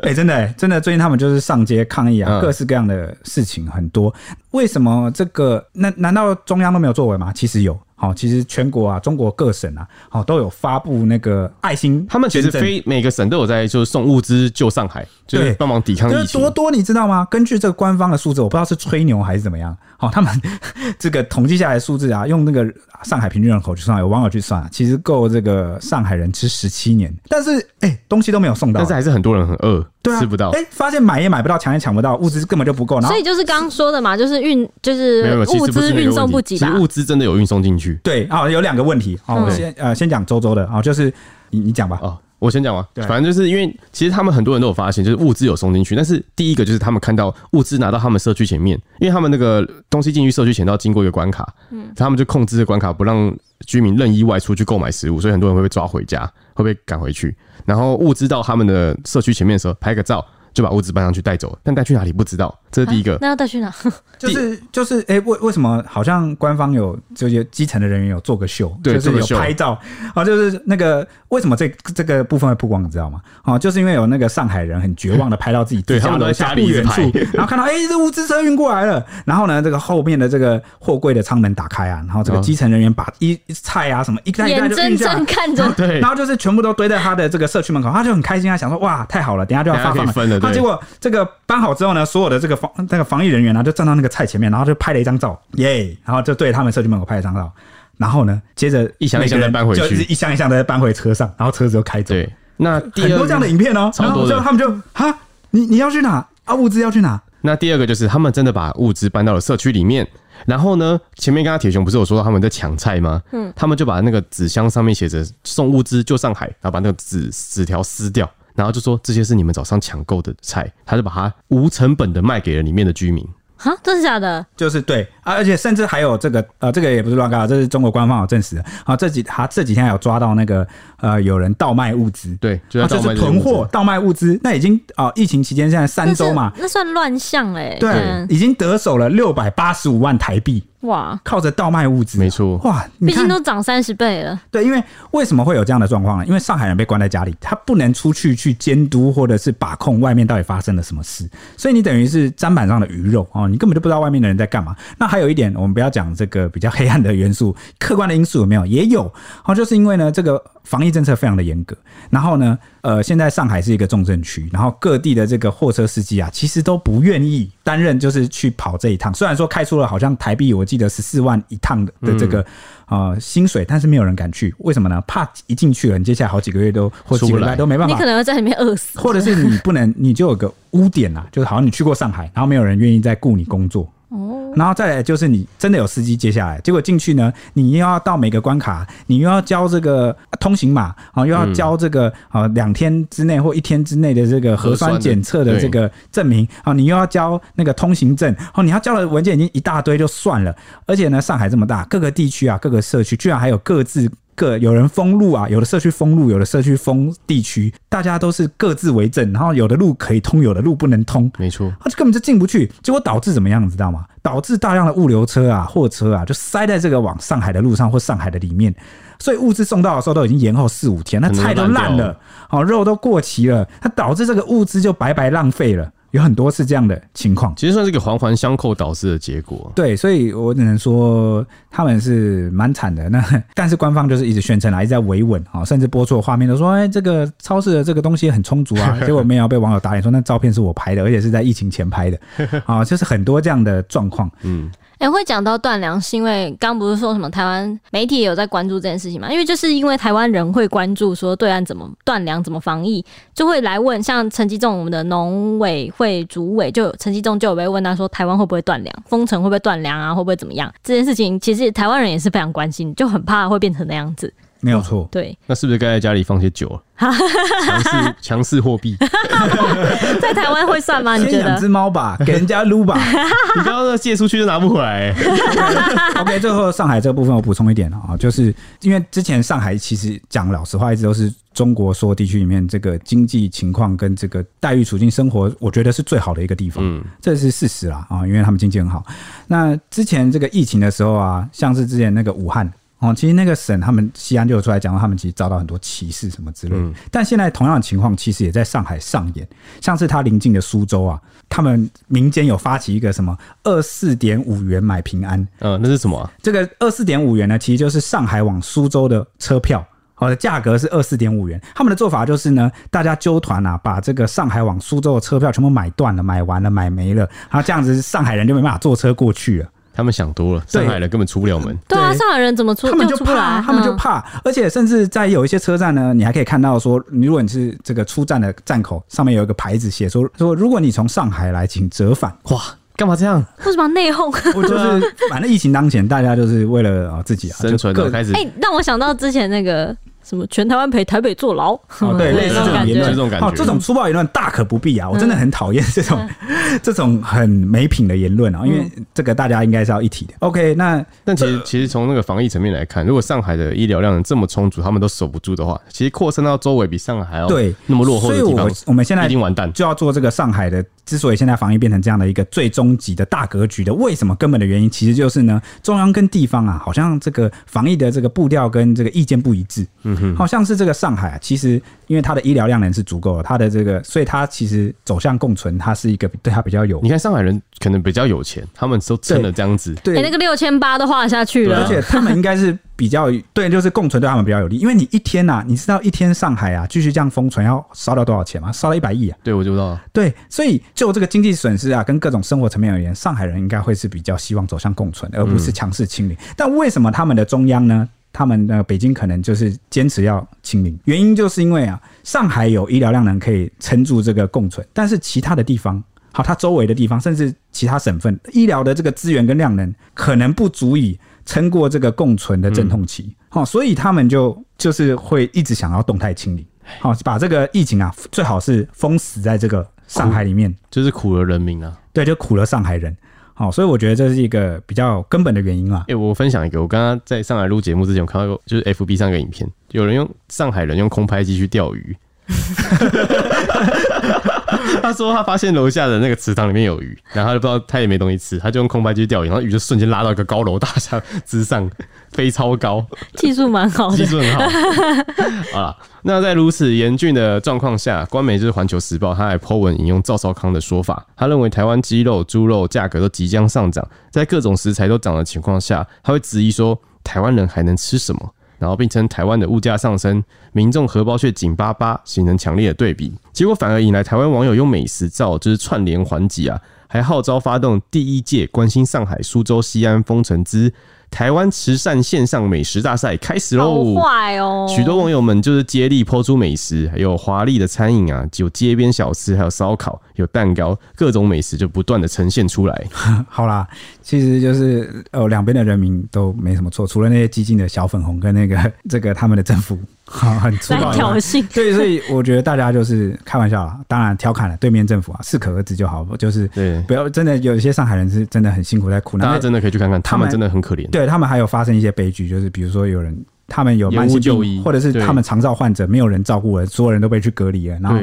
哎、欸，真的、欸，真的，最近他们就是上街抗议啊，各式各样的事情很多。为什么这个？那难道中央都没有作为吗？其实有。好，其实全国啊，中国各省啊，好都有发布那个爱心。他们其实非每个省都有在，就是送物资救上海，对，帮忙抵抗疫情。就是、多多，你知道吗？根据这个官方的数字，我不知道是吹牛还是怎么样。好，他们 (laughs) 这个统计下来的数字啊，用那个上海平均人口去算，有网友去算，其实够这个上海人吃十七年。但是，哎、欸，东西都没有送到，但是还是很多人很饿。对啊，吃不到。哎、欸，发现买也买不到，抢也抢不到，物资根本就不够。所以就是刚刚说的嘛，就是运，就是物资运送不及吧。其实物资真的有运送进去。对啊，有两个问题。好，我先呃先讲周周的啊，就是你你讲吧。哦，我先讲吧。对，反正就是因为其实他们很多人都有发现，就是物资有送进去，但是第一个就是他们看到物资拿到他们社区前面，因为他们那个东西进去社区前都要经过一个关卡，嗯，他们就控制这关卡不让居民任意外出去购买食物，所以很多人会被抓回家，会被赶回去。然后物资到他们的社区前面的时候，拍个照就把物资搬上去带走了，但带去哪里不知道。这是第一个。那要带去哪？(laughs) 就是就是，哎、欸，为为什么好像官方有这些基层的人员有做个秀，对，就是有拍照啊，就是那个为什么这这个部分会曝光，你知道吗？啊，就是因为有那个上海人很绝望的拍到自己对，他们在家里不远处，然后看到哎、欸，这物资车运过来了，然后呢，这个后面的这个货柜的舱门打开啊，然后这个基层人员把一菜啊什么一袋一袋就运下来，看着，对，然后就是全部都堆在他的这个社区门口，他就很开心啊，想说哇，太好了，等下就要发放了，分了。结果这个搬好之后呢，所有的这个防那个防疫人员呢，就站到那个菜前面，然后就拍了一张照，耶、然后就对他们社区门口拍了一张照，然后呢，接着一箱一箱的搬回去，就是一箱一箱的搬回车上，然后车子就开走。对，那第二很多这样的影片哦、喔，然后就他们就哈，你你要去哪啊？物资要去哪？那第二个就是他们真的把物资搬到了社区里面，然后呢，前面刚刚铁雄不是有说到他们在抢菜吗？嗯，他们就把那个纸箱上面写着送物资就上海，然后把那个纸纸条撕掉。然后就说，这些是你们早上抢购的菜，他就把它无成本的卖给了里面的居民。哈，真的假的？就是对啊，而且甚至还有这个呃，这个也不是乱搞，这是中国官方有证实的。啊，这几他这几天有抓到那个呃，有人倒卖物资，对，就是囤货倒卖物资。那已经啊、呃，疫情期间现在三周嘛，那，那算乱象哎。对，已经得手了六百八十五万台币。哇，靠着倒卖物资，没错，哇，毕竟都涨三十倍了。对，因为为什么会有这样的状况呢？因为上海人被关在家里，他不能出去去监督或者是把控外面到底发生了什么事，所以你等于是砧板上的鱼肉哦，你根本就不知道外面的人在干嘛。那还有一点，我们不要讲这个比较黑暗的元素，客观的因素有没有？也有哦，就是因为呢，这个防疫政策非常的严格，然后呢，呃，现在上海是一个重症区，然后各地的这个货车司机啊，其实都不愿意担任，就是去跑这一趟。虽然说开出了好像台币，我记得十四万一趟的的这个。呃，薪水，但是没有人敢去，为什么呢？怕一进去了，你接下来好几个月都或几个礼拜都没办法，你可能会在里面饿死，或者是你不能，你就有个污点啊，就是好像你去过上海，然后没有人愿意再雇你工作。哦，然后再来就是你真的有司机接下来，结果进去呢，你又要到每个关卡，你又要交这个通行码，啊，又要交这个啊两天之内或一天之内的这个核酸检测的这个证明，啊，你又要交那个通行证，哦，你要交的文件已经一大堆就算了，而且呢，上海这么大，各个地区啊，各个社区居然还有各自。各有人封路啊，有的社区封路，有的社区封地区，大家都是各自为政，然后有的路可以通，有的路不能通，没错，他就根本就进不去，结果导致怎么样，你知道吗？导致大量的物流车啊、货车啊，就塞在这个往上海的路上或上海的里面，所以物资送到的时候都已经延后四五天，那菜都烂了，好肉都过期了，它导致这个物资就白白浪费了。有很多是这样的情况，其实算是一个环环相扣导致的结果。对，所以我只能说他们是蛮惨的。那 (laughs) 但是官方就是一直宣称啊，一直在维稳啊，甚至播出的画面都说，哎，这个超市的这个东西很充足啊。(laughs) 结果没有被网友打脸说那照片是我拍的，而且是在疫情前拍的啊，(laughs) 就是很多这样的状况。嗯。哎、会讲到断粮，是因为刚不是说什么台湾媒体有在关注这件事情嘛？因为就是因为台湾人会关注说对岸怎么断粮、怎么防疫，就会来问。像陈吉仲我们的农委会主委就陈吉仲就有被问他说，台湾会不会断粮？封城会不会断粮啊？会不会怎么样？这件事情其实台湾人也是非常关心，就很怕会变成那样子。没有错，对。那是不是该在家里放些酒？(laughs) 强势强势货币，(laughs) 在台湾会算吗？你觉得？养只猫吧，给人家撸吧。(laughs) 你刚刚借出去就拿不回来。OK，最后上海这个部分我补充一点啊，就是因为之前上海其实讲老实话，一直都是中国所有地区里面这个经济情况跟这个待遇处境、生活，我觉得是最好的一个地方。嗯，这是事实啦啊，因为他们经济很好。那之前这个疫情的时候啊，像是之前那个武汉。哦，其实那个省他们西安就有出来讲，他们其实遭到很多歧视什么之类的。嗯、但现在同样的情况，其实也在上海上演。像是他邻近的苏州啊，他们民间有发起一个什么二四点五元买平安。呃，那是什么、啊？这个二四点五元呢，其实就是上海往苏州的车票。好的价格是二四点五元。他们的做法就是呢，大家纠团啊，把这个上海往苏州的车票全部买断了、买完了、买没了，然后这样子上海人就没办法坐车过去了。他们想多了，上海人根本出不了门。对啊，上海人怎么出？他们就怕，他们就怕。而且甚至在有一些车站呢，你还可以看到说，你如果你是这个出站的站口，上面有一个牌子写说说，如果你从上海来，请折返。哇，干嘛这样？为什么内讧？(laughs) 我就是反正疫情当前，大家就是为了啊自己啊生存的开始。哎，让我想到之前那个。什么全台湾陪台北坐牢？哦，(laughs) 对，类似这种言论，这种感觉，哦，这种粗暴言论大可不必啊！我真的很讨厌这种这种很没品的言论啊，因为这个大家应该是要一体的。OK，那但其实其实从那个防疫层面来看，如果上海的医疗量这么充足，他们都守不住的话，其实扩散到周围比上海还要对那么落后的地方，所以我我们现在已经完蛋，就要做这个上海的。之所以现在防疫变成这样的一个最终极的大格局的，为什么根本的原因，其实就是呢，中央跟地方啊，好像这个防疫的这个步调跟这个意见不一致。嗯哼，好像是这个上海啊，其实因为它的医疗量能是足够的，它的这个，所以它其实走向共存，它是一个对它比较有。你看上海人可能比较有钱，他们都挣了这样子，对，欸、那个六千八都花下去了，而且他们应该是。比较对，就是共存对他们比较有利，因为你一天呐、啊，你知道一天上海啊继续这样封存要烧掉多少钱吗？烧了一百亿啊！对，我就知道。对，所以就这个经济损失啊，跟各种生活层面而言，上海人应该会是比较希望走向共存，而不是强势清零。嗯、但为什么他们的中央呢？他们的北京可能就是坚持要清零，原因就是因为啊，上海有医疗量能可以撑住这个共存，但是其他的地方，好，它周围的地方，甚至其他省份医疗的这个资源跟量能可能不足以。撑过这个共存的阵痛期，好、嗯，所以他们就就是会一直想要动态清零，好，把这个疫情啊，最好是封死在这个上海里面，就是苦了人民啊，对，就苦了上海人，好，所以我觉得这是一个比较根本的原因啊。哎、我分享一个，我刚刚在上海录节目之前，我看到过，就是 FB 上一个影片，有人用上海人用空拍机去钓鱼。(laughs) (laughs) 他说他发现楼下的那个池塘里面有鱼，然后他就不知道他也没东西吃，他就用空拍机钓鱼，然后鱼就瞬间拉到一个高楼大厦之上，飞超高，技术蛮好的，技术很好。(laughs) 啊，那在如此严峻的状况下，官媒就是《环球时报》，他还 po 文引用赵少康的说法，他认为台湾鸡肉、猪肉价格都即将上涨，在各种食材都涨的情况下，他会质疑说台湾人还能吃什么？然后并称台湾的物价上升，民众荷包却紧巴巴，形成强烈的对比。结果反而引来台湾网友用美食照，就是串联环击啊，还号召发动第一届关心上海、苏州、西安封城之。台湾慈善线上美食大赛开始喽！好坏哦！许多网友们就是接力抛出美食，还有华丽的餐饮啊，有街边小吃，还有烧烤，有蛋糕，各种美食就不断的呈现出来。(laughs) 好啦，其实就是呃，两边的人民都没什么错，除了那些激进的小粉红跟那个 (laughs) 这个他们的政府。好，(laughs) 很粗暴，挑衅。(laughs) 对，所以我觉得大家就是开玩笑啦，当然调侃了对面政府啊，适可而止就好，就是不要真的有一些上海人是真的很辛苦在苦难，大家真的可以去看看，他们真的很可怜。对他们还有发生一些悲剧，就是比如说有人他们有慢性就医，或者是他们长照患者没有人照顾了，所有人都被去隔离了，然后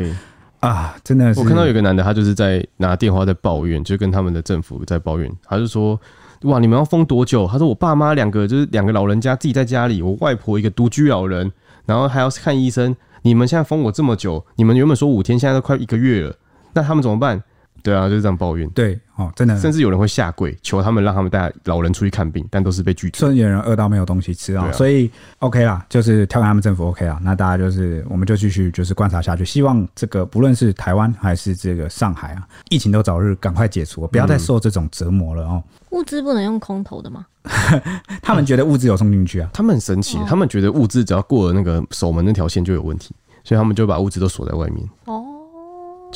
啊，真的是我看到有个男的，他就是在拿电话在抱怨，就跟他们的政府在抱怨，他就说哇，你们要封多久？他说我爸妈两个就是两个老人家自己在家里，我外婆一个独居老人。然后还要看医生，你们现在封我这么久，你们原本说五天，现在都快一个月了，那他们怎么办？对啊，就是这样抱怨。对，哦，真的，甚至有人会下跪求他们，让他们带老人出去看病，但都是被拒绝。甚至有人饿到没有东西吃啊，所以 OK 啦，就是调侃他们政府 OK 啦。那大家就是，我们就继续就是观察下去，希望这个不论是台湾还是这个上海啊，疫情都早日赶快解除，不要再受这种折磨了哦。物资不能用空投的吗？(laughs) 他们觉得物资有送进去啊，他们很神奇，他们觉得物资只要过了那个守门那条线就有问题，所以他们就把物资都锁在外面。哦，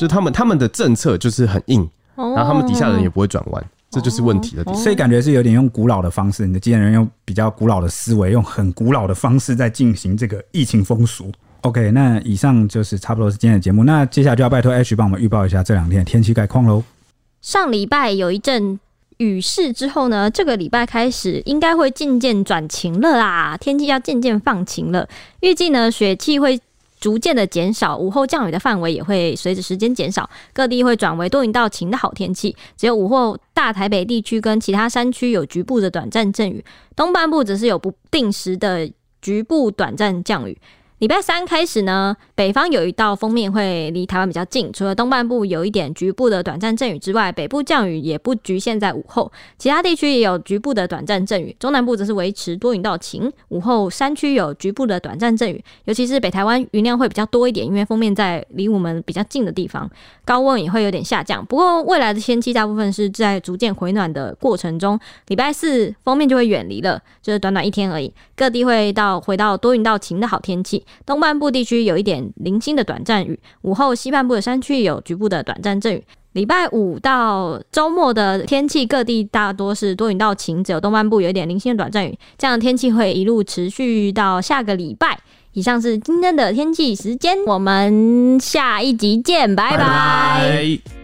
就是他们他们的政策就是很硬，然后他们底下人也不会转弯，这就是问题的地方。所以感觉是有点用古老的方式，你的继任人用比较古老的思维，用很古老的方式在进行这个疫情风俗。OK，那以上就是差不多是今天的节目。那接下来就要拜托 H 帮我们预报一下这两天的天气概况喽。上礼拜有一阵。雨势之后呢，这个礼拜开始应该会渐渐转晴了啦，天气要渐渐放晴了。预计呢，雪气会逐渐的减少，午后降雨的范围也会随着时间减少，各地会转为多云到晴的好天气。只有午后大台北地区跟其他山区有局部的短暂阵雨，东半部则是有不定时的局部短暂降雨。礼拜三开始呢，北方有一道锋面会离台湾比较近，除了东半部有一点局部的短暂阵雨之外，北部降雨也不局限在午后，其他地区也有局部的短暂阵雨。中南部则是维持多云到晴，午后山区有局部的短暂阵雨，尤其是北台湾云量会比较多一点，因为锋面在离我们比较近的地方，高温也会有点下降。不过未来的天气大部分是在逐渐回暖的过程中，礼拜四锋面就会远离了，就是短短一天而已，各地会到回到多云到晴的好天气。东半部地区有一点零星的短暂雨，午后西半部的山区有局部的短暂阵雨。礼拜五到周末的天气，各地大多是多云到晴，只有东半部有一点零星的短暂雨。这样的天气会一路持续到下个礼拜。以上是今天的天气时间，我们下一集见，拜拜。拜拜。